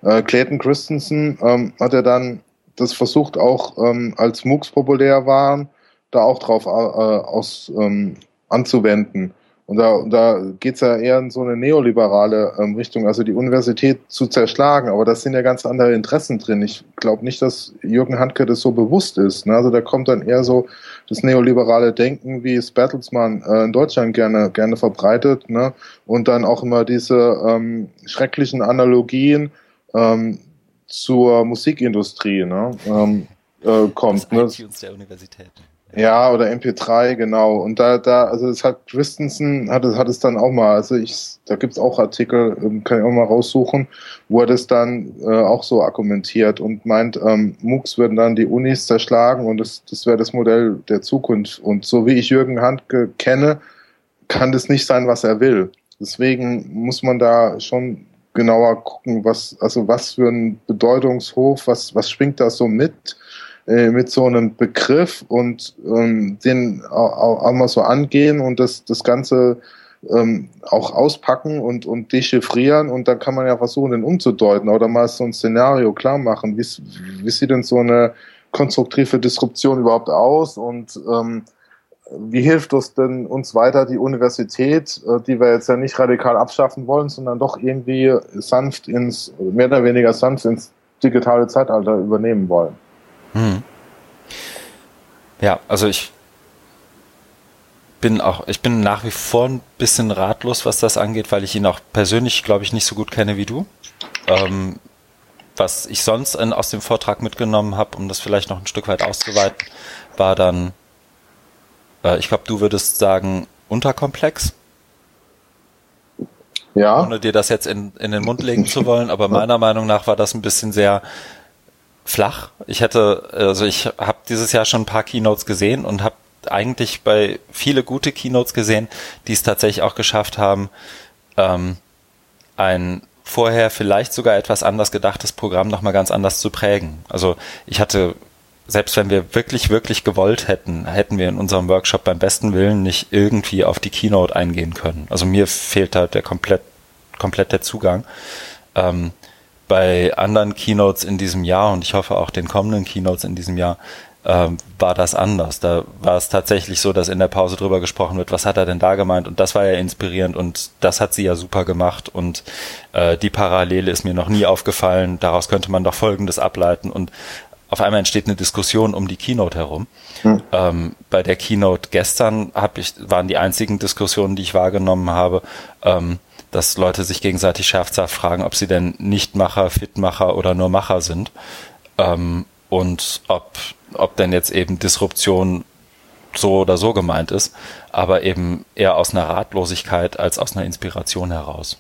äh, Clayton Christensen ähm, hat er dann das versucht, auch ähm, als MOOCs populär waren, da auch drauf äh, aus, ähm, anzuwenden. Und da, da geht es ja eher in so eine neoliberale ähm, Richtung, also die Universität zu zerschlagen. Aber das sind ja ganz andere Interessen drin. Ich glaube nicht, dass Jürgen Handke das so bewusst ist. Ne? Also da kommt dann eher so das neoliberale Denken, wie es Bertelsmann äh, in Deutschland gerne, gerne verbreitet. Ne? Und dann auch immer diese ähm, schrecklichen Analogien ähm, zur Musikindustrie ne? ähm, äh, kommt. Das ne? der Universitäten. Ja, oder MP3, genau. Und da, da, also es hat Christensen hat es, hat es dann auch mal, also ich, da gibt's auch Artikel, ähm, kann ich auch mal raussuchen, wo er das dann äh, auch so argumentiert und meint, ähm, MOOCs würden dann die Unis zerschlagen und das, das wäre das Modell der Zukunft. Und so wie ich Jürgen Handke kenne, kann das nicht sein, was er will. Deswegen muss man da schon genauer gucken, was, also was für ein Bedeutungshof, was, was schwingt da so mit? Äh, mit so einem Begriff und ähm, den auch, auch mal so angehen und das, das Ganze ähm, auch auspacken und, und dechiffrieren und dann kann man ja versuchen, den umzudeuten oder mal so ein Szenario klar machen. Wie, wie sieht denn so eine konstruktive Disruption überhaupt aus und ähm, wie hilft uns denn uns weiter die Universität, äh, die wir jetzt ja nicht radikal abschaffen wollen, sondern doch irgendwie sanft ins, mehr oder weniger sanft ins digitale Zeitalter übernehmen wollen? Hm. Ja, also ich bin auch, ich bin nach wie vor ein bisschen ratlos, was das angeht, weil ich ihn auch persönlich, glaube ich, nicht so gut kenne wie du. Ähm, was ich sonst in, aus dem Vortrag mitgenommen habe, um das vielleicht noch ein Stück weit auszuweiten, war dann, äh, ich glaube, du würdest sagen, unterkomplex. Ja. Ohne dir das jetzt in, in den Mund legen zu wollen, aber meiner Meinung nach war das ein bisschen sehr flach. Ich hätte, also ich habe dieses Jahr schon ein paar Keynotes gesehen und habe eigentlich bei viele gute Keynotes gesehen, die es tatsächlich auch geschafft haben, ähm, ein vorher vielleicht sogar etwas anders gedachtes Programm nochmal ganz anders zu prägen. Also ich hatte, selbst wenn wir wirklich, wirklich gewollt hätten, hätten wir in unserem Workshop beim besten Willen nicht irgendwie auf die Keynote eingehen können. Also mir fehlt da der komplett, komplett der Zugang. Ähm, bei anderen Keynotes in diesem Jahr und ich hoffe auch den kommenden Keynotes in diesem Jahr ähm, war das anders. Da war es tatsächlich so, dass in der Pause drüber gesprochen wird, was hat er denn da gemeint und das war ja inspirierend und das hat sie ja super gemacht und äh, die Parallele ist mir noch nie aufgefallen. Daraus könnte man doch Folgendes ableiten und auf einmal entsteht eine Diskussion um die Keynote herum. Hm. Ähm, bei der Keynote gestern hab ich, waren die einzigen Diskussionen, die ich wahrgenommen habe, ähm, dass Leute sich gegenseitig scherzhaft fragen, ob sie denn Nichtmacher, Fitmacher oder nur Macher sind. Ähm, und ob, ob denn jetzt eben Disruption so oder so gemeint ist, aber eben eher aus einer Ratlosigkeit als aus einer Inspiration heraus.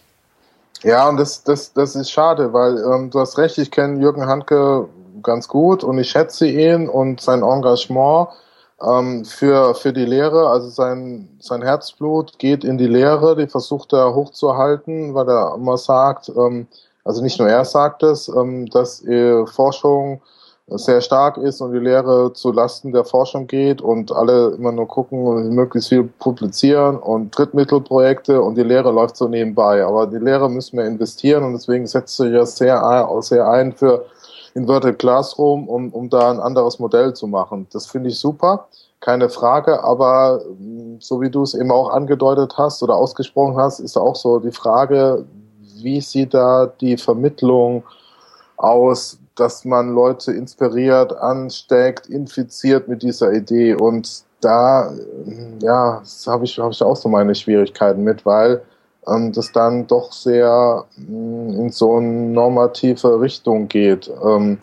Ja, und das, das, das ist schade, weil ähm, du hast recht, ich kenne Jürgen Handke ganz gut und ich schätze ihn und sein Engagement ähm, für, für die Lehre. Also sein, sein Herzblut geht in die Lehre, die versucht er hochzuhalten, weil er immer sagt, ähm, also nicht nur er sagt es, ähm, dass äh, Forschung sehr stark ist und die Lehre zu Lasten der Forschung geht und alle immer nur gucken und möglichst viel publizieren und Drittmittelprojekte und die Lehre läuft so nebenbei. Aber die Lehre müssen wir investieren und deswegen setzt sich ja sehr, sehr ein für Inverted Classroom, um, um da ein anderes Modell zu machen. Das finde ich super, keine Frage, aber mm, so wie du es eben auch angedeutet hast oder ausgesprochen hast, ist auch so die Frage, wie sieht da die Vermittlung aus, dass man Leute inspiriert, ansteckt, infiziert mit dieser Idee und da, ja, habe ich, hab ich auch so meine Schwierigkeiten mit, weil ähm, das dann doch sehr mh, mm, in so eine normative Richtung geht. Ähm,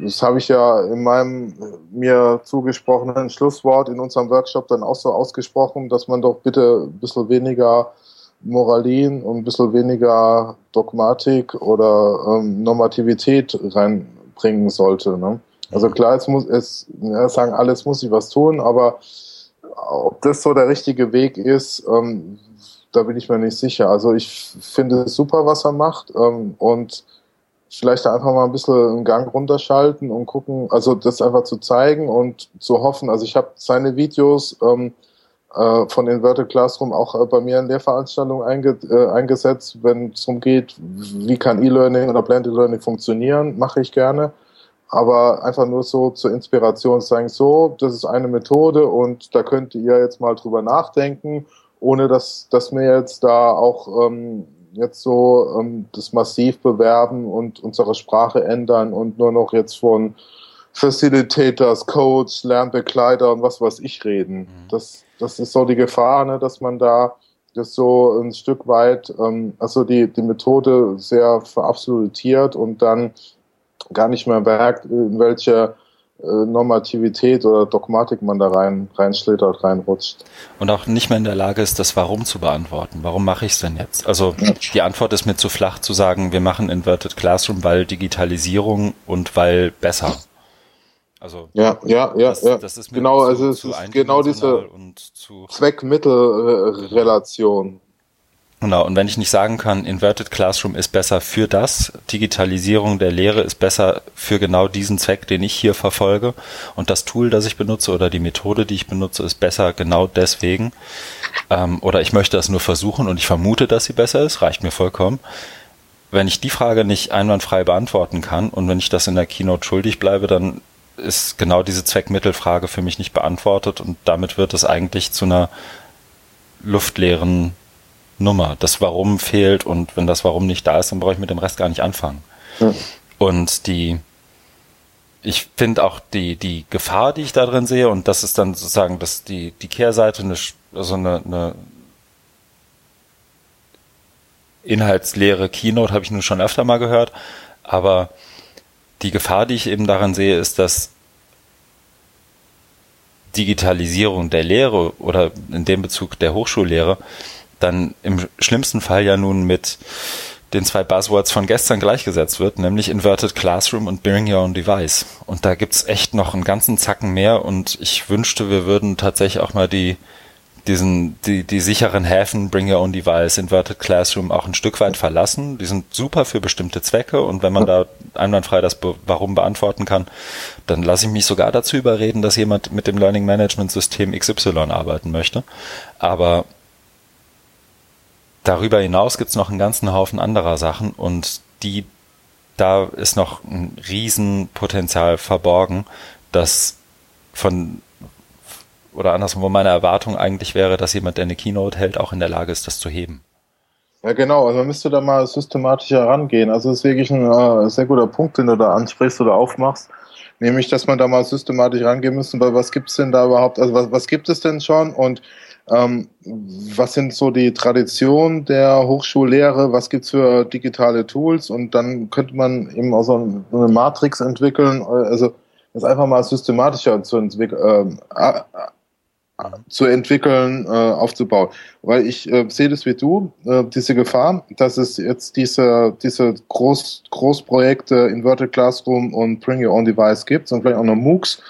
das habe ich ja in meinem mir zugesprochenen Schlusswort in unserem Workshop dann auch so ausgesprochen, dass man doch bitte ein bisschen weniger Moralin und ein bisschen weniger Dogmatik oder ähm, Normativität reinbringen sollte. Ne? Also klar, es muss es ja, sagen, alles muss ich was tun, aber ob das so der richtige Weg ist, ähm, da bin ich mir nicht sicher. Also ich finde es super, was er macht ähm, und vielleicht einfach mal ein bisschen einen Gang runterschalten und gucken, also das einfach zu zeigen und zu hoffen. Also ich habe seine Videos ähm, äh, von Inverted Classroom auch äh, bei mir in Lehrveranstaltungen einge äh, eingesetzt, wenn es darum geht, wie kann E-Learning oder Blended Learning funktionieren, mache ich gerne. Aber einfach nur so zur Inspiration sagen, so, das ist eine Methode und da könnt ihr jetzt mal drüber nachdenken ohne dass, dass wir jetzt da auch ähm, jetzt so ähm, das massiv bewerben und unsere Sprache ändern und nur noch jetzt von Facilitators, Coach, Lernbegleiter und was weiß ich reden. Mhm. Das, das ist so die Gefahr, ne, dass man da das so ein Stück weit, ähm, also die, die Methode sehr verabsolutiert und dann gar nicht mehr merkt, in welche Normativität oder Dogmatik man da rein reinschlittert, reinrutscht. Und auch nicht mehr in der Lage ist, das Warum zu beantworten. Warum mache ich es denn jetzt? Also ja. die Antwort ist mir zu flach zu sagen, wir machen Inverted Classroom, weil Digitalisierung und weil besser. Also ja, ja, ja, das, ja. Das ist genau, zu, also es ist genau diese Zweck-Mittel-Relation. Genau, und wenn ich nicht sagen kann, Inverted Classroom ist besser für das, Digitalisierung der Lehre ist besser für genau diesen Zweck, den ich hier verfolge, und das Tool, das ich benutze oder die Methode, die ich benutze, ist besser genau deswegen, ähm, oder ich möchte das nur versuchen und ich vermute, dass sie besser ist, reicht mir vollkommen. Wenn ich die Frage nicht einwandfrei beantworten kann und wenn ich das in der Keynote schuldig bleibe, dann ist genau diese Zweckmittelfrage für mich nicht beantwortet und damit wird es eigentlich zu einer luftleeren Nummer. Das Warum fehlt und wenn das Warum nicht da ist, dann brauche ich mit dem Rest gar nicht anfangen. Ja. Und die, ich finde auch die, die Gefahr, die ich da drin sehe, und das ist dann sozusagen das, die, die Kehrseite, eine, also eine, eine inhaltsleere Keynote habe ich nun schon öfter mal gehört, aber die Gefahr, die ich eben daran sehe, ist, dass Digitalisierung der Lehre oder in dem Bezug der Hochschullehre dann im schlimmsten Fall ja nun mit den zwei Buzzwords von gestern gleichgesetzt wird, nämlich Inverted Classroom und Bring Your Own Device. Und da gibt's echt noch einen ganzen Zacken mehr und ich wünschte, wir würden tatsächlich auch mal die, diesen, die, die sicheren Häfen Bring Your Own Device, Inverted Classroom auch ein Stück weit verlassen. Die sind super für bestimmte Zwecke und wenn man da einwandfrei das Warum beantworten kann, dann lasse ich mich sogar dazu überreden, dass jemand mit dem Learning Management System XY arbeiten möchte. Aber darüber hinaus gibt es noch einen ganzen Haufen anderer Sachen und die, da ist noch ein Riesenpotenzial verborgen, das von oder andersrum, wo meine Erwartung eigentlich wäre, dass jemand, der eine Keynote hält, auch in der Lage ist, das zu heben. Ja, genau. Also man müsste da mal systematischer rangehen. Also das ist wirklich ein äh, sehr guter Punkt, den du da ansprichst oder aufmachst. Nämlich, dass man da mal systematisch rangehen müssen, weil was gibt's denn da überhaupt? Also was, was gibt es denn schon? Und ähm, was sind so die Traditionen der Hochschullehre? Was gibt's für digitale Tools? Und dann könnte man eben auch so eine Matrix entwickeln, also das einfach mal systematischer zu entwickeln, äh, zu entwickeln, äh, aufzubauen. Weil ich äh, sehe das wie du, äh, diese Gefahr, dass es jetzt diese, diese Groß, Großprojekte Inverted Classroom und Bring Your Own Device gibt und vielleicht auch noch MOOCs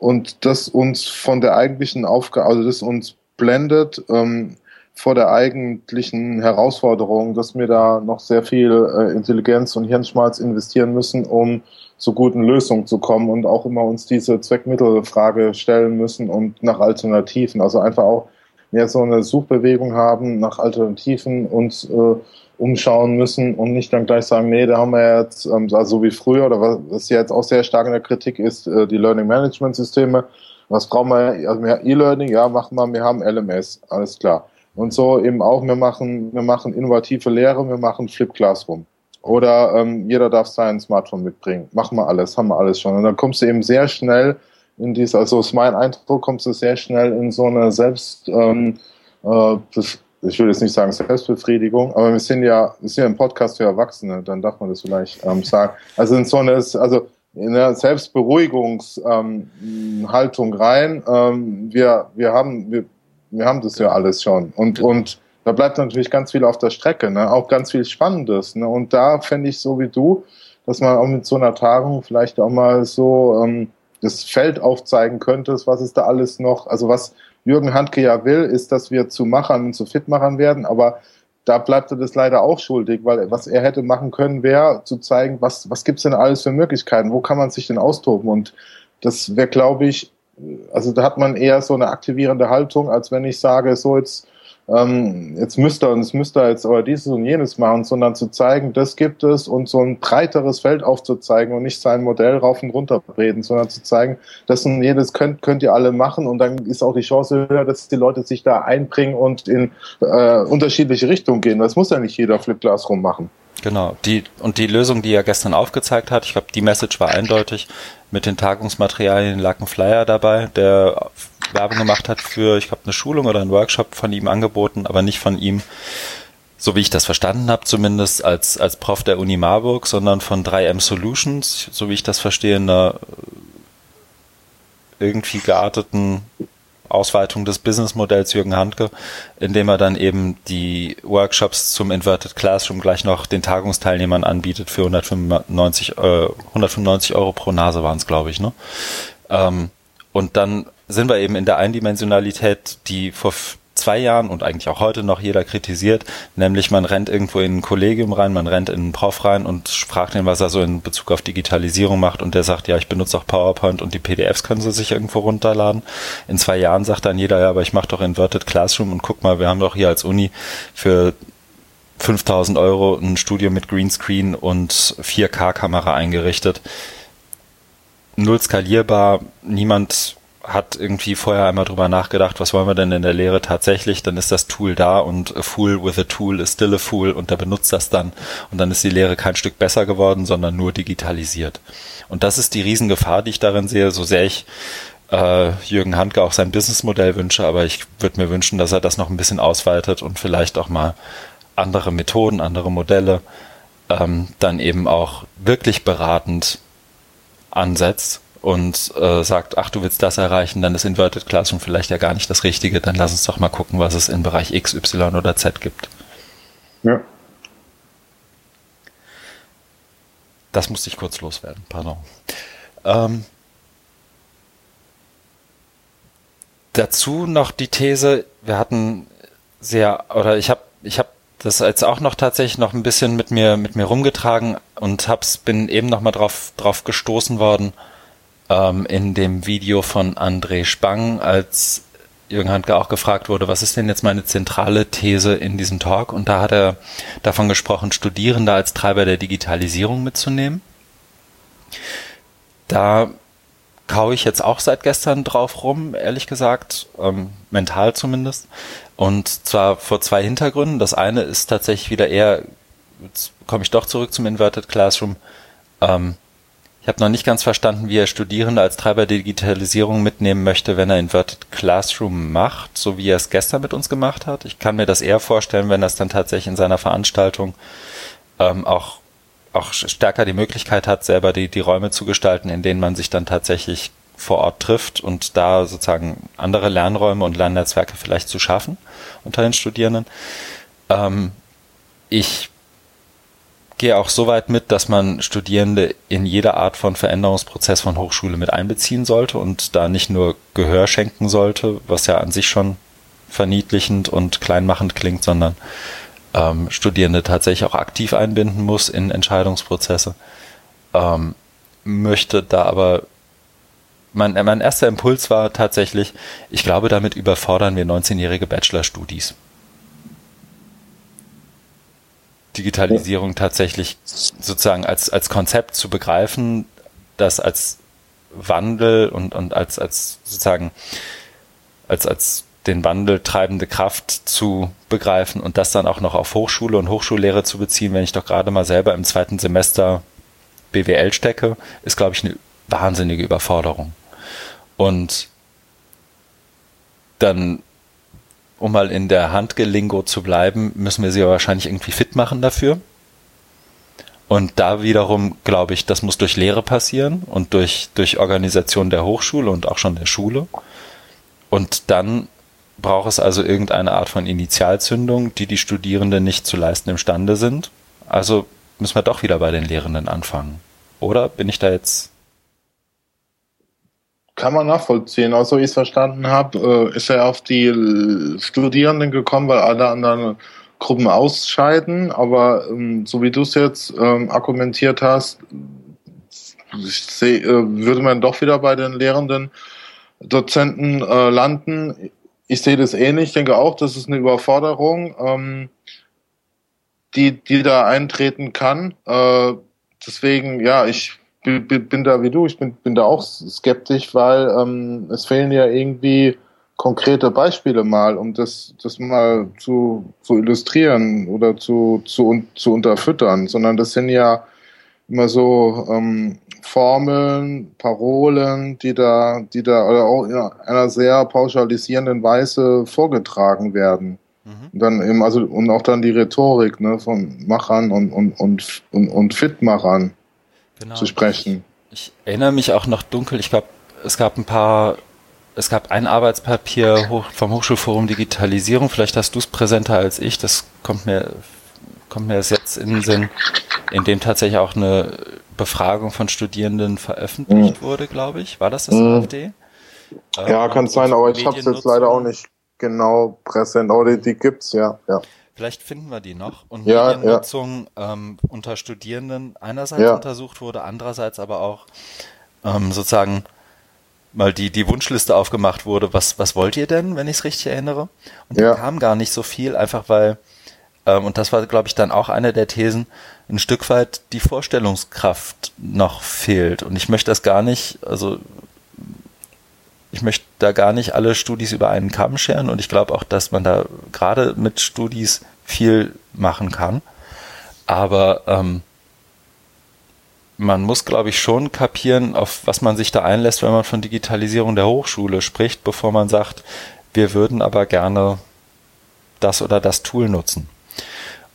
und das uns von der eigentlichen Aufgabe, also das uns blendet ähm, vor der eigentlichen Herausforderung, dass wir da noch sehr viel äh, Intelligenz und Hirnschmalz investieren müssen, um zu guten Lösungen zu kommen und auch immer uns diese Zweckmittelfrage stellen müssen und nach Alternativen. Also einfach auch mehr so eine Suchbewegung haben nach Alternativen uns äh, umschauen müssen und nicht dann gleich sagen, nee, da haben wir jetzt, ähm, also wie früher, oder was jetzt auch sehr stark in der Kritik ist, äh, die Learning Management Systeme, was brauchen wir? Also wir E-Learning, ja, machen wir, wir haben LMS, alles klar. Und so eben auch, wir machen, wir machen innovative Lehre, wir machen Flip Classroom. Oder ähm, jeder darf sein Smartphone mitbringen. Machen wir alles, haben wir alles schon. Und dann kommst du eben sehr schnell in diese, also ist mein Eindruck, kommst du sehr schnell in so eine Selbst, ähm, äh, ich will jetzt nicht sagen Selbstbefriedigung, aber wir sind ja, wir sind ja ein Podcast für Erwachsene, dann darf man das vielleicht ähm, sagen. Also in so eine, also in der Selbstberuhigungshaltung ähm, rein. Ähm, wir, wir, haben, wir, wir haben das ja alles schon. Und, und da bleibt natürlich ganz viel auf der Strecke, ne? auch ganz viel Spannendes. Ne? Und da fände ich so wie du, dass man auch mit so einer Tagung vielleicht auch mal so ähm, das Feld aufzeigen könnte, was ist da alles noch, also was Jürgen Handke ja will, ist, dass wir zu Machern und zu Fitmachern werden, aber da bleibt er das leider auch schuldig, weil was er hätte machen können, wäre zu zeigen, was, was gibt's denn alles für Möglichkeiten, wo kann man sich denn austoben? Und das wäre, glaube ich, also da hat man eher so eine aktivierende Haltung, als wenn ich sage, so jetzt ähm, jetzt müsste er und es müsste er jetzt aber dieses und jenes machen, sondern zu zeigen, das gibt es und so ein breiteres Feld aufzuzeigen und nicht sein Modell rauf und runter reden, sondern zu zeigen, das und jenes könnt, könnt ihr alle machen und dann ist auch die Chance höher, dass die Leute sich da einbringen und in äh, unterschiedliche Richtungen gehen. Das muss ja nicht jeder Flip Classroom machen. Genau, die und die Lösung, die er gestern aufgezeigt hat, ich glaube, die Message war eindeutig. Mit den Tagungsmaterialien lag ein Flyer dabei, der Werbung gemacht hat für, ich glaube, eine Schulung oder einen Workshop von ihm angeboten, aber nicht von ihm, so wie ich das verstanden habe, zumindest als, als Prof der Uni Marburg, sondern von 3M Solutions, so wie ich das verstehe, einer irgendwie gearteten Ausweitung des Businessmodells Jürgen Handke, indem er dann eben die Workshops zum Inverted Classroom gleich noch den Tagungsteilnehmern anbietet für 195, äh, 195 Euro pro Nase waren es, glaube ich. Ne? Ähm, und dann sind wir eben in der Eindimensionalität, die vor zwei Jahren und eigentlich auch heute noch jeder kritisiert, nämlich man rennt irgendwo in ein Kollegium rein, man rennt in einen Prof rein und fragt ihn, was er so in Bezug auf Digitalisierung macht und der sagt, ja, ich benutze auch PowerPoint und die PDFs können sie sich irgendwo runterladen. In zwei Jahren sagt dann jeder, ja, aber ich mache doch Inverted Classroom und guck mal, wir haben doch hier als Uni für 5000 Euro ein Studio mit Greenscreen und 4K-Kamera eingerichtet. Null skalierbar, niemand hat irgendwie vorher einmal drüber nachgedacht, was wollen wir denn in der Lehre tatsächlich, dann ist das Tool da und a fool with a tool is still a fool und der benutzt das dann. Und dann ist die Lehre kein Stück besser geworden, sondern nur digitalisiert. Und das ist die Riesengefahr, die ich darin sehe, so sehr ich äh, Jürgen Handke auch sein Businessmodell wünsche, aber ich würde mir wünschen, dass er das noch ein bisschen ausweitet und vielleicht auch mal andere Methoden, andere Modelle ähm, dann eben auch wirklich beratend ansetzt und äh, sagt, ach, du willst das erreichen, dann ist Inverted Classroom vielleicht ja gar nicht das Richtige, dann lass uns doch mal gucken, was es im Bereich X, Y oder Z gibt. Ja. Das musste ich kurz loswerden, pardon. Ähm, dazu noch die These, wir hatten sehr, oder ich habe ich hab das jetzt auch noch tatsächlich noch ein bisschen mit mir mit mir rumgetragen und hab's bin eben noch mal drauf drauf gestoßen worden ähm, in dem Video von André Spang, als Jürgen Handke auch gefragt wurde, was ist denn jetzt meine zentrale These in diesem Talk? Und da hat er davon gesprochen, Studierende als Treiber der Digitalisierung mitzunehmen. Da kaue ich jetzt auch seit gestern drauf rum, ehrlich gesagt, ähm, mental zumindest. Und zwar vor zwei Hintergründen. Das eine ist tatsächlich wieder eher, jetzt komme ich doch zurück zum Inverted Classroom, ähm, ich habe noch nicht ganz verstanden, wie er Studierende als Treiber der Digitalisierung mitnehmen möchte, wenn er Inverted Classroom macht, so wie er es gestern mit uns gemacht hat. Ich kann mir das eher vorstellen, wenn es dann tatsächlich in seiner Veranstaltung ähm, auch, auch stärker die Möglichkeit hat, selber die, die Räume zu gestalten, in denen man sich dann tatsächlich vor Ort trifft und da sozusagen andere Lernräume und Lernnetzwerke vielleicht zu schaffen unter den Studierenden. Ähm, ich gehe auch so weit mit, dass man Studierende in jeder Art von Veränderungsprozess von Hochschule mit einbeziehen sollte und da nicht nur Gehör schenken sollte, was ja an sich schon verniedlichend und kleinmachend klingt, sondern ähm, Studierende tatsächlich auch aktiv einbinden muss in Entscheidungsprozesse. Ähm, möchte da aber mein, mein erster Impuls war tatsächlich, ich glaube, damit überfordern wir 19-jährige Bachelor-Studis. Digitalisierung tatsächlich sozusagen als, als Konzept zu begreifen, das als Wandel und, und als, als sozusagen als, als den Wandel treibende Kraft zu begreifen und das dann auch noch auf Hochschule und Hochschullehre zu beziehen, wenn ich doch gerade mal selber im zweiten Semester BWL stecke, ist, glaube ich, eine wahnsinnige Überforderung. Und dann um mal in der Handgelingo zu bleiben, müssen wir sie wahrscheinlich irgendwie fit machen dafür. Und da wiederum glaube ich, das muss durch Lehre passieren und durch, durch Organisation der Hochschule und auch schon der Schule. Und dann braucht es also irgendeine Art von Initialzündung, die die Studierenden nicht zu leisten imstande sind. Also müssen wir doch wieder bei den Lehrenden anfangen. Oder bin ich da jetzt kann man nachvollziehen. Also wie ich es verstanden habe, äh, ist er auf die Studierenden gekommen, weil alle anderen Gruppen ausscheiden. Aber ähm, so wie du es jetzt ähm, argumentiert hast, seh, äh, würde man doch wieder bei den lehrenden Dozenten äh, landen. Ich sehe das ähnlich. Ich denke auch, das ist eine Überforderung, ähm, die, die da eintreten kann. Deswegen, ja, ich bin da wie du, ich bin, bin da auch skeptisch, weil ähm, es fehlen ja irgendwie konkrete Beispiele mal, um das, das mal zu, zu illustrieren oder zu, zu, zu unterfüttern, sondern das sind ja immer so ähm, Formeln, Parolen, die da, die da oder auch in einer sehr pauschalisierenden Weise vorgetragen werden. Mhm. Und dann eben, also, und auch dann die Rhetorik ne, von Machern und, und, und, und, und Fitmachern genau. zu sprechen. Ich, ich, erinnere mich auch noch dunkel, ich glaube, es gab ein paar, es gab ein Arbeitspapier vom Hochschulforum Digitalisierung, vielleicht hast du es präsenter als ich, das kommt mir, kommt mir das jetzt in den Sinn, in dem tatsächlich auch eine Befragung von Studierenden veröffentlicht mhm. wurde, glaube ich. War das das mhm. AfD? Ja, ähm, kann sein, aber ich habe es jetzt leider auch nicht genau präsent. Aber die, die gibt's, ja, ja. Vielleicht finden wir die noch. Und ja, Mediennutzung ja. Ähm, unter Studierenden einerseits ja. untersucht wurde, andererseits aber auch ähm, sozusagen mal die, die Wunschliste aufgemacht wurde, was, was wollt ihr denn, wenn ich es richtig erinnere? Und da kam gar nicht so viel, einfach weil, ähm, und das war, glaube ich, dann auch eine der Thesen, ein Stück weit die Vorstellungskraft noch fehlt. Und ich möchte das gar nicht, also ich möchte da gar nicht alle Studis über einen Kamm scheren und ich glaube auch, dass man da gerade mit Studis viel machen kann. Aber ähm, man muss, glaube ich, schon kapieren, auf was man sich da einlässt, wenn man von Digitalisierung der Hochschule spricht, bevor man sagt, wir würden aber gerne das oder das Tool nutzen.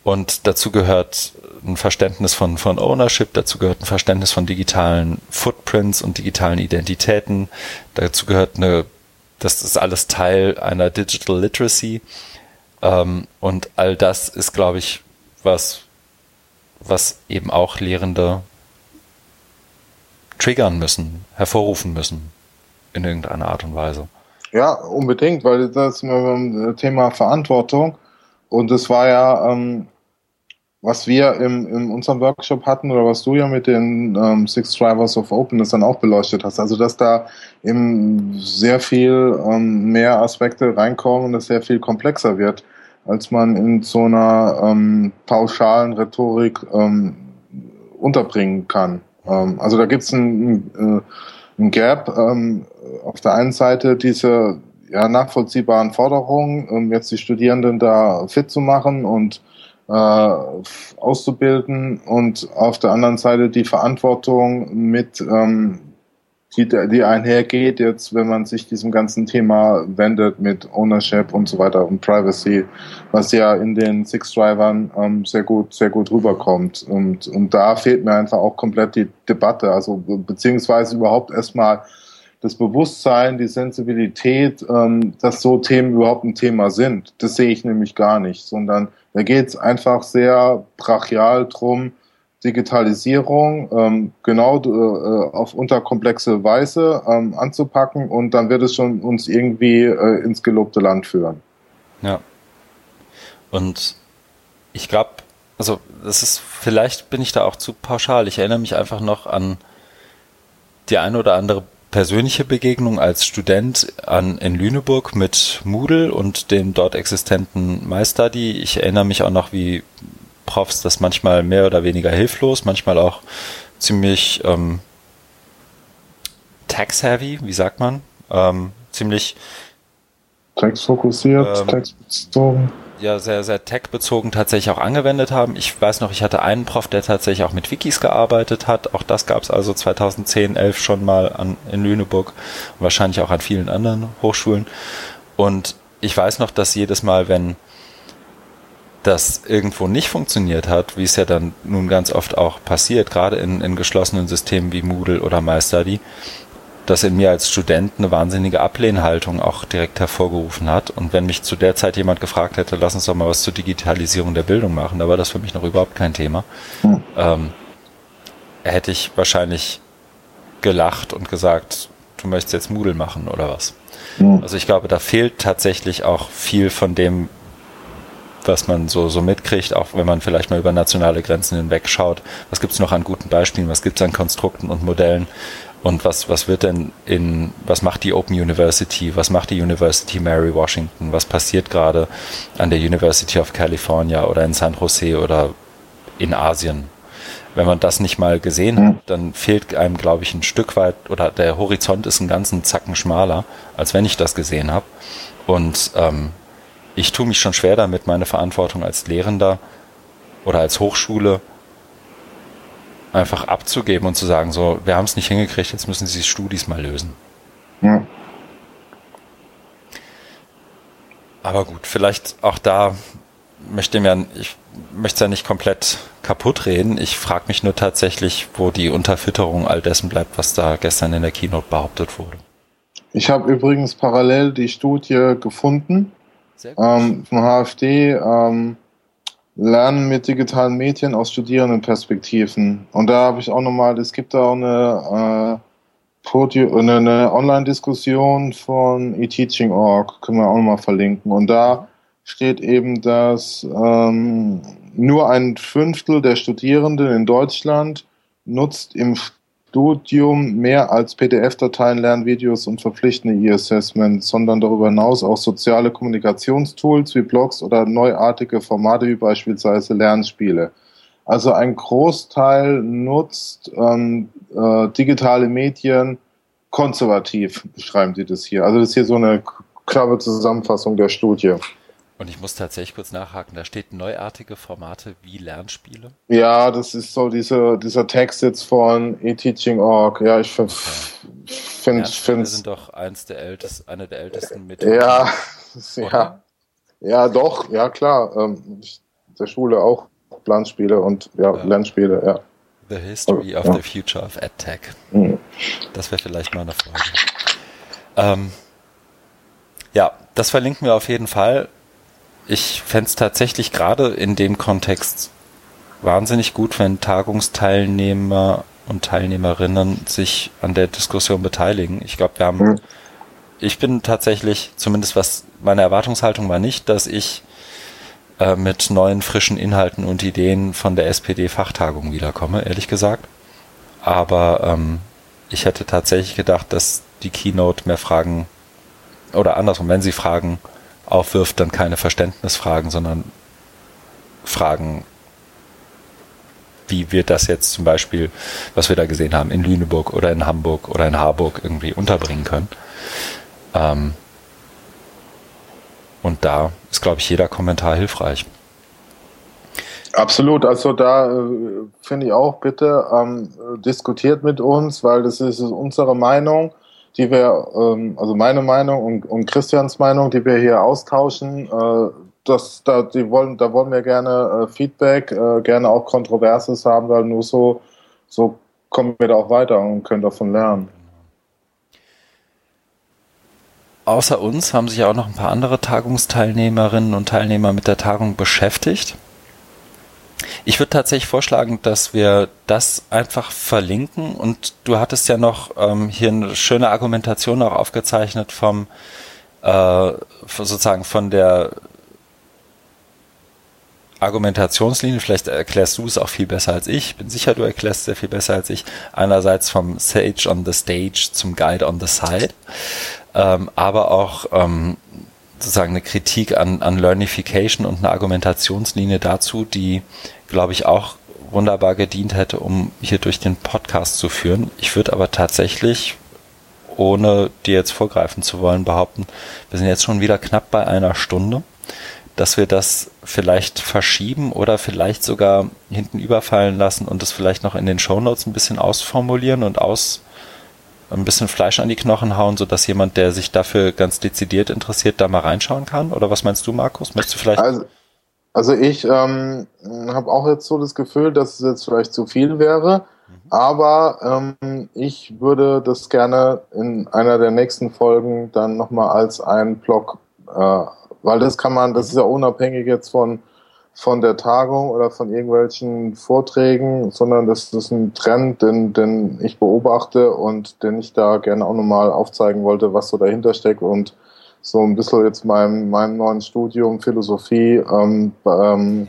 Und dazu gehört ein Verständnis von, von Ownership, dazu gehört ein Verständnis von digitalen Footprints und digitalen Identitäten, dazu gehört eine, das ist alles Teil einer Digital Literacy. Ähm, und all das ist, glaube ich, was, was eben auch Lehrende triggern müssen, hervorrufen müssen, in irgendeiner Art und Weise. Ja, unbedingt, weil das ist Thema Verantwortung. Und es war ja ähm, was wir im, in unserem Workshop hatten oder was du ja mit den ähm, Six Drivers of Openness dann auch beleuchtet hast. Also dass da eben sehr viel ähm, mehr Aspekte reinkommen und es sehr viel komplexer wird, als man in so einer ähm, pauschalen Rhetorik ähm, unterbringen kann. Ähm, also da gibt es ein, ein, äh, ein Gap. Ähm, auf der einen Seite diese ja, nachvollziehbaren Forderungen, um jetzt die Studierenden da fit zu machen und äh, auszubilden und auf der anderen Seite die Verantwortung mit, ähm, die, die einhergeht, jetzt wenn man sich diesem ganzen Thema wendet mit Ownership und so weiter und Privacy, was ja in den Six-Drivern ähm, sehr gut, sehr gut rüberkommt. Und, und da fehlt mir einfach auch komplett die Debatte, also beziehungsweise überhaupt erstmal das Bewusstsein, die Sensibilität, ähm, dass so Themen überhaupt ein Thema sind. Das sehe ich nämlich gar nicht, sondern da geht es einfach sehr brachial drum, Digitalisierung ähm, genau äh, auf unterkomplexe Weise ähm, anzupacken und dann wird es schon uns irgendwie äh, ins gelobte Land führen. Ja. Und ich glaube, also das ist, vielleicht bin ich da auch zu pauschal. Ich erinnere mich einfach noch an die eine oder andere persönliche Begegnung als Student an, in Lüneburg mit Moodle und dem dort existenten MyStudy. Ich erinnere mich auch noch, wie Profs das manchmal mehr oder weniger hilflos, manchmal auch ziemlich ähm, tax-heavy, wie sagt man? Ähm, ziemlich textfokussiert, ähm, textbezogen ja sehr, sehr tech-bezogen tatsächlich auch angewendet haben. Ich weiß noch, ich hatte einen Prof, der tatsächlich auch mit Wikis gearbeitet hat. Auch das gab es also 2010, 11 schon mal an, in Lüneburg und wahrscheinlich auch an vielen anderen Hochschulen. Und ich weiß noch, dass jedes Mal, wenn das irgendwo nicht funktioniert hat, wie es ja dann nun ganz oft auch passiert, gerade in, in geschlossenen Systemen wie Moodle oder MyStudy, das in mir als Student eine wahnsinnige Ablehnhaltung auch direkt hervorgerufen hat. Und wenn mich zu der Zeit jemand gefragt hätte, lass uns doch mal was zur Digitalisierung der Bildung machen, da war das für mich noch überhaupt kein Thema. Hm. Ähm, hätte ich wahrscheinlich gelacht und gesagt, du möchtest jetzt Moodle machen oder was. Hm. Also ich glaube, da fehlt tatsächlich auch viel von dem, was man so, so mitkriegt, auch wenn man vielleicht mal über nationale Grenzen hinweg schaut. Was gibt es noch an guten Beispielen? Was gibt es an Konstrukten und Modellen, und was, was wird denn in, was macht die Open University, was macht die University Mary Washington, was passiert gerade an der University of California oder in San Jose oder in Asien? Wenn man das nicht mal gesehen hat, dann fehlt einem, glaube ich, ein Stück weit oder der Horizont ist einen ganzen Zacken schmaler, als wenn ich das gesehen habe. Und ähm, ich tue mich schon schwer damit, meine Verantwortung als Lehrender oder als Hochschule einfach abzugeben und zu sagen, so, wir haben es nicht hingekriegt, jetzt müssen Sie die Studis mal lösen. Ja. Aber gut, vielleicht auch da möchte mir, ich möchte es ja nicht komplett kaputt reden. Ich frage mich nur tatsächlich, wo die Unterfütterung all dessen bleibt, was da gestern in der Keynote behauptet wurde. Ich habe übrigens parallel die Studie gefunden ähm, vom HFD. Ähm, Lernen mit digitalen Medien aus Studierendenperspektiven. Und da habe ich auch nochmal, es gibt da auch eine, äh, eine, eine Online-Diskussion von eTeaching.org, können wir auch nochmal verlinken. Und da steht eben, dass ähm, nur ein Fünftel der Studierenden in Deutschland nutzt im Studium mehr als PDF-Dateien, Lernvideos und verpflichtende E-Assessments, sondern darüber hinaus auch soziale Kommunikationstools wie Blogs oder neuartige Formate wie beispielsweise Lernspiele. Also ein Großteil nutzt ähm, äh, digitale Medien konservativ, beschreiben Sie das hier. Also das ist hier so eine klare Zusammenfassung der Studie. Und ich muss tatsächlich kurz nachhaken, da steht neuartige Formate wie Lernspiele. Ja, das ist so diese, dieser Text jetzt von eTeaching.org. Ja, ich finde okay. find, finde sind doch eins der ältesten, eine der ältesten Methoden. Ja, ja, ja, doch, ja klar. Ähm, der Schule auch Planspiele und ja, ja. Lernspiele, ja. The History of ja. the Future of EdTech. Mhm. Das wäre vielleicht mal eine Frage. Ähm, ja, das verlinken wir auf jeden Fall ich fände es tatsächlich gerade in dem Kontext wahnsinnig gut, wenn Tagungsteilnehmer und Teilnehmerinnen sich an der Diskussion beteiligen. Ich glaube, wir haben, mhm. ich bin tatsächlich, zumindest was meine Erwartungshaltung war nicht, dass ich äh, mit neuen frischen Inhalten und Ideen von der SPD-Fachtagung wiederkomme, ehrlich gesagt. Aber ähm, ich hätte tatsächlich gedacht, dass die Keynote mehr Fragen oder andersrum, wenn sie Fragen aufwirft, dann keine Verständnisfragen, sondern Fragen, wie wir das jetzt zum Beispiel, was wir da gesehen haben, in Lüneburg oder in Hamburg oder in Harburg irgendwie unterbringen können. Ähm und da ist, glaube ich, jeder Kommentar hilfreich. Absolut, also da äh, finde ich auch, bitte ähm, diskutiert mit uns, weil das ist unsere Meinung die wir, ähm, also meine Meinung und, und Christians Meinung, die wir hier austauschen, äh, das, da, die wollen, da wollen wir gerne äh, Feedback, äh, gerne auch Kontroverses haben, weil nur so, so kommen wir da auch weiter und können davon lernen. Außer uns haben sich auch noch ein paar andere Tagungsteilnehmerinnen und Teilnehmer mit der Tagung beschäftigt. Ich würde tatsächlich vorschlagen, dass wir das einfach verlinken. Und du hattest ja noch ähm, hier eine schöne Argumentation auch aufgezeichnet vom äh, sozusagen von der Argumentationslinie, vielleicht erklärst du es auch viel besser als ich, bin sicher, du erklärst es sehr viel besser als ich, einerseits vom Sage on the Stage zum Guide on the Side, ähm, aber auch ähm, sozusagen eine Kritik an, an Learnification und eine Argumentationslinie dazu, die, glaube ich, auch wunderbar gedient hätte, um hier durch den Podcast zu führen. Ich würde aber tatsächlich, ohne dir jetzt vorgreifen zu wollen, behaupten, wir sind jetzt schon wieder knapp bei einer Stunde, dass wir das vielleicht verschieben oder vielleicht sogar hinten überfallen lassen und es vielleicht noch in den Shownotes ein bisschen ausformulieren und aus ein bisschen Fleisch an die Knochen hauen, sodass jemand, der sich dafür ganz dezidiert interessiert, da mal reinschauen kann? Oder was meinst du, Markus? Möchtest du vielleicht. Also, also ich ähm, habe auch jetzt so das Gefühl, dass es jetzt vielleicht zu viel wäre. Aber ähm, ich würde das gerne in einer der nächsten Folgen dann nochmal als einen Blog, äh, weil das kann man, das ist ja unabhängig jetzt von von der Tagung oder von irgendwelchen Vorträgen, sondern das ist ein Trend, den, den ich beobachte und den ich da gerne auch nochmal aufzeigen wollte, was so dahinter steckt und so ein bisschen jetzt meinem, meinem neuen Studium Philosophie ähm, ähm,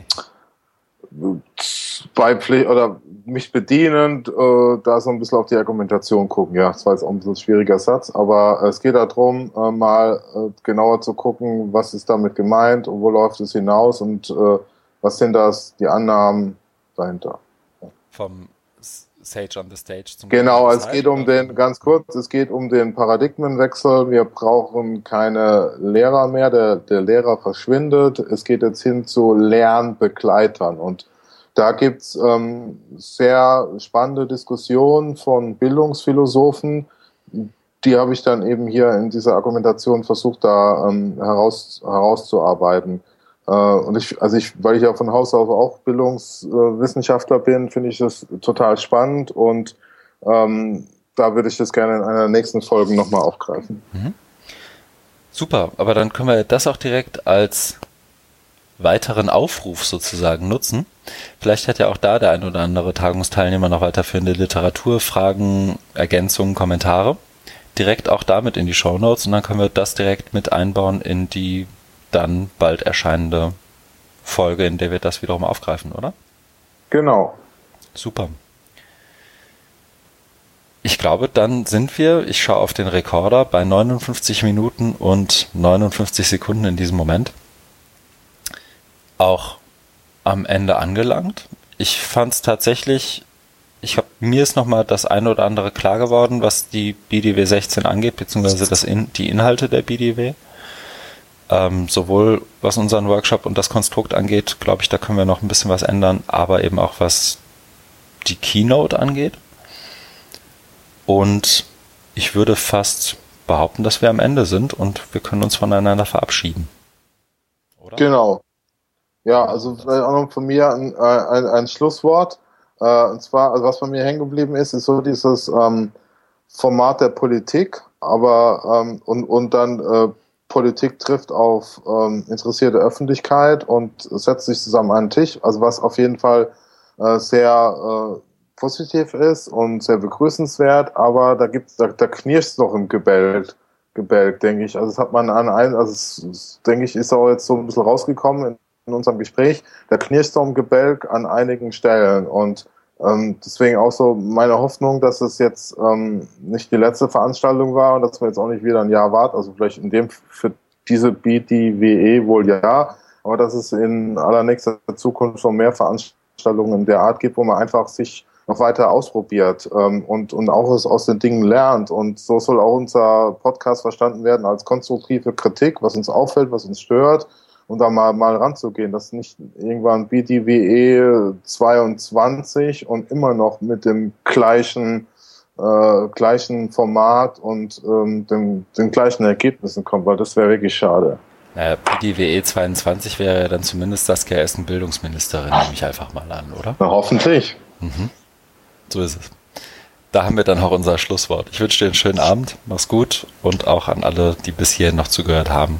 beipflicht oder mich bedienend, äh, da so ein bisschen auf die Argumentation gucken. Ja, das war jetzt auch ein bisschen schwieriger Satz, aber es geht darum, äh, mal äh, genauer zu gucken, was ist damit gemeint und wo läuft es hinaus und äh, was sind das, die Annahmen dahinter? Vom Sage on the Stage zum Genau, es geht um den, ganz kurz, es geht um den Paradigmenwechsel. Wir brauchen keine Lehrer mehr, der, der Lehrer verschwindet. Es geht jetzt hin zu Lernbegleitern. Und da gibt's ähm, sehr spannende Diskussionen von Bildungsphilosophen. Die habe ich dann eben hier in dieser Argumentation versucht, da ähm, heraus, herauszuarbeiten. Äh, und ich, also ich, weil ich ja von Haus aus auch Bildungswissenschaftler bin, finde ich das total spannend und ähm, da würde ich das gerne in einer nächsten Folge nochmal aufgreifen. Mhm. Super, aber dann können wir das auch direkt als weiteren Aufruf sozusagen nutzen. Vielleicht hat ja auch da der ein oder andere Tagungsteilnehmer noch weiterführende Literatur, Fragen, Ergänzungen, Kommentare. Direkt auch damit in die Show Notes und dann können wir das direkt mit einbauen in die dann bald erscheinende Folge, in der wir das wiederum aufgreifen, oder? Genau. Super. Ich glaube, dann sind wir, ich schaue auf den Rekorder, bei 59 Minuten und 59 Sekunden in diesem Moment auch am Ende angelangt. Ich fand es tatsächlich, ich habe mir ist nochmal das eine oder andere klar geworden, was die BDW 16 angeht, beziehungsweise das in, die Inhalte der BDW. Ähm, sowohl was unseren Workshop und das Konstrukt angeht, glaube ich, da können wir noch ein bisschen was ändern, aber eben auch was die Keynote angeht. Und ich würde fast behaupten, dass wir am Ende sind und wir können uns voneinander verabschieden. Oder? Genau. Ja, also vielleicht auch noch von mir ein, äh, ein, ein Schlusswort. Äh, und zwar, also was bei mir hängen geblieben ist, ist so dieses ähm, Format der Politik, aber ähm, und, und dann äh, Politik trifft auf ähm, interessierte Öffentlichkeit und setzt sich zusammen an einen Tisch. Also was auf jeden Fall äh, sehr äh, positiv ist und sehr begrüßenswert, aber da gibt's, da, da knirscht noch im Gebälk, Gebälk, denke ich. Also das hat man an ein, also es, denke ich, ist auch jetzt so ein bisschen rausgekommen in in unserem Gespräch, der Knirschturmgebälk an einigen Stellen. Und ähm, deswegen auch so meine Hoffnung, dass es jetzt ähm, nicht die letzte Veranstaltung war und dass wir jetzt auch nicht wieder ein Jahr warten. Also vielleicht in dem für diese BDWE wohl ja, aber dass es in allernächster Zukunft schon mehr Veranstaltungen der Art gibt, wo man einfach sich noch weiter ausprobiert ähm, und, und auch aus den Dingen lernt. Und so soll auch unser Podcast verstanden werden als konstruktive Kritik, was uns auffällt, was uns stört und da mal, mal ranzugehen, dass nicht irgendwann BDWE 22 und immer noch mit dem gleichen, äh, gleichen Format und ähm, dem, den gleichen Ergebnissen kommt, weil das wäre wirklich schade. Naja, BDWE 22 wäre ja dann zumindest Saskia Essen Bildungsministerin, nehme ich einfach mal an, oder? Na, hoffentlich. Mhm. So ist es. Da haben wir dann auch unser Schlusswort. Ich wünsche dir einen schönen Abend, mach's gut und auch an alle, die bis hierhin noch zugehört haben.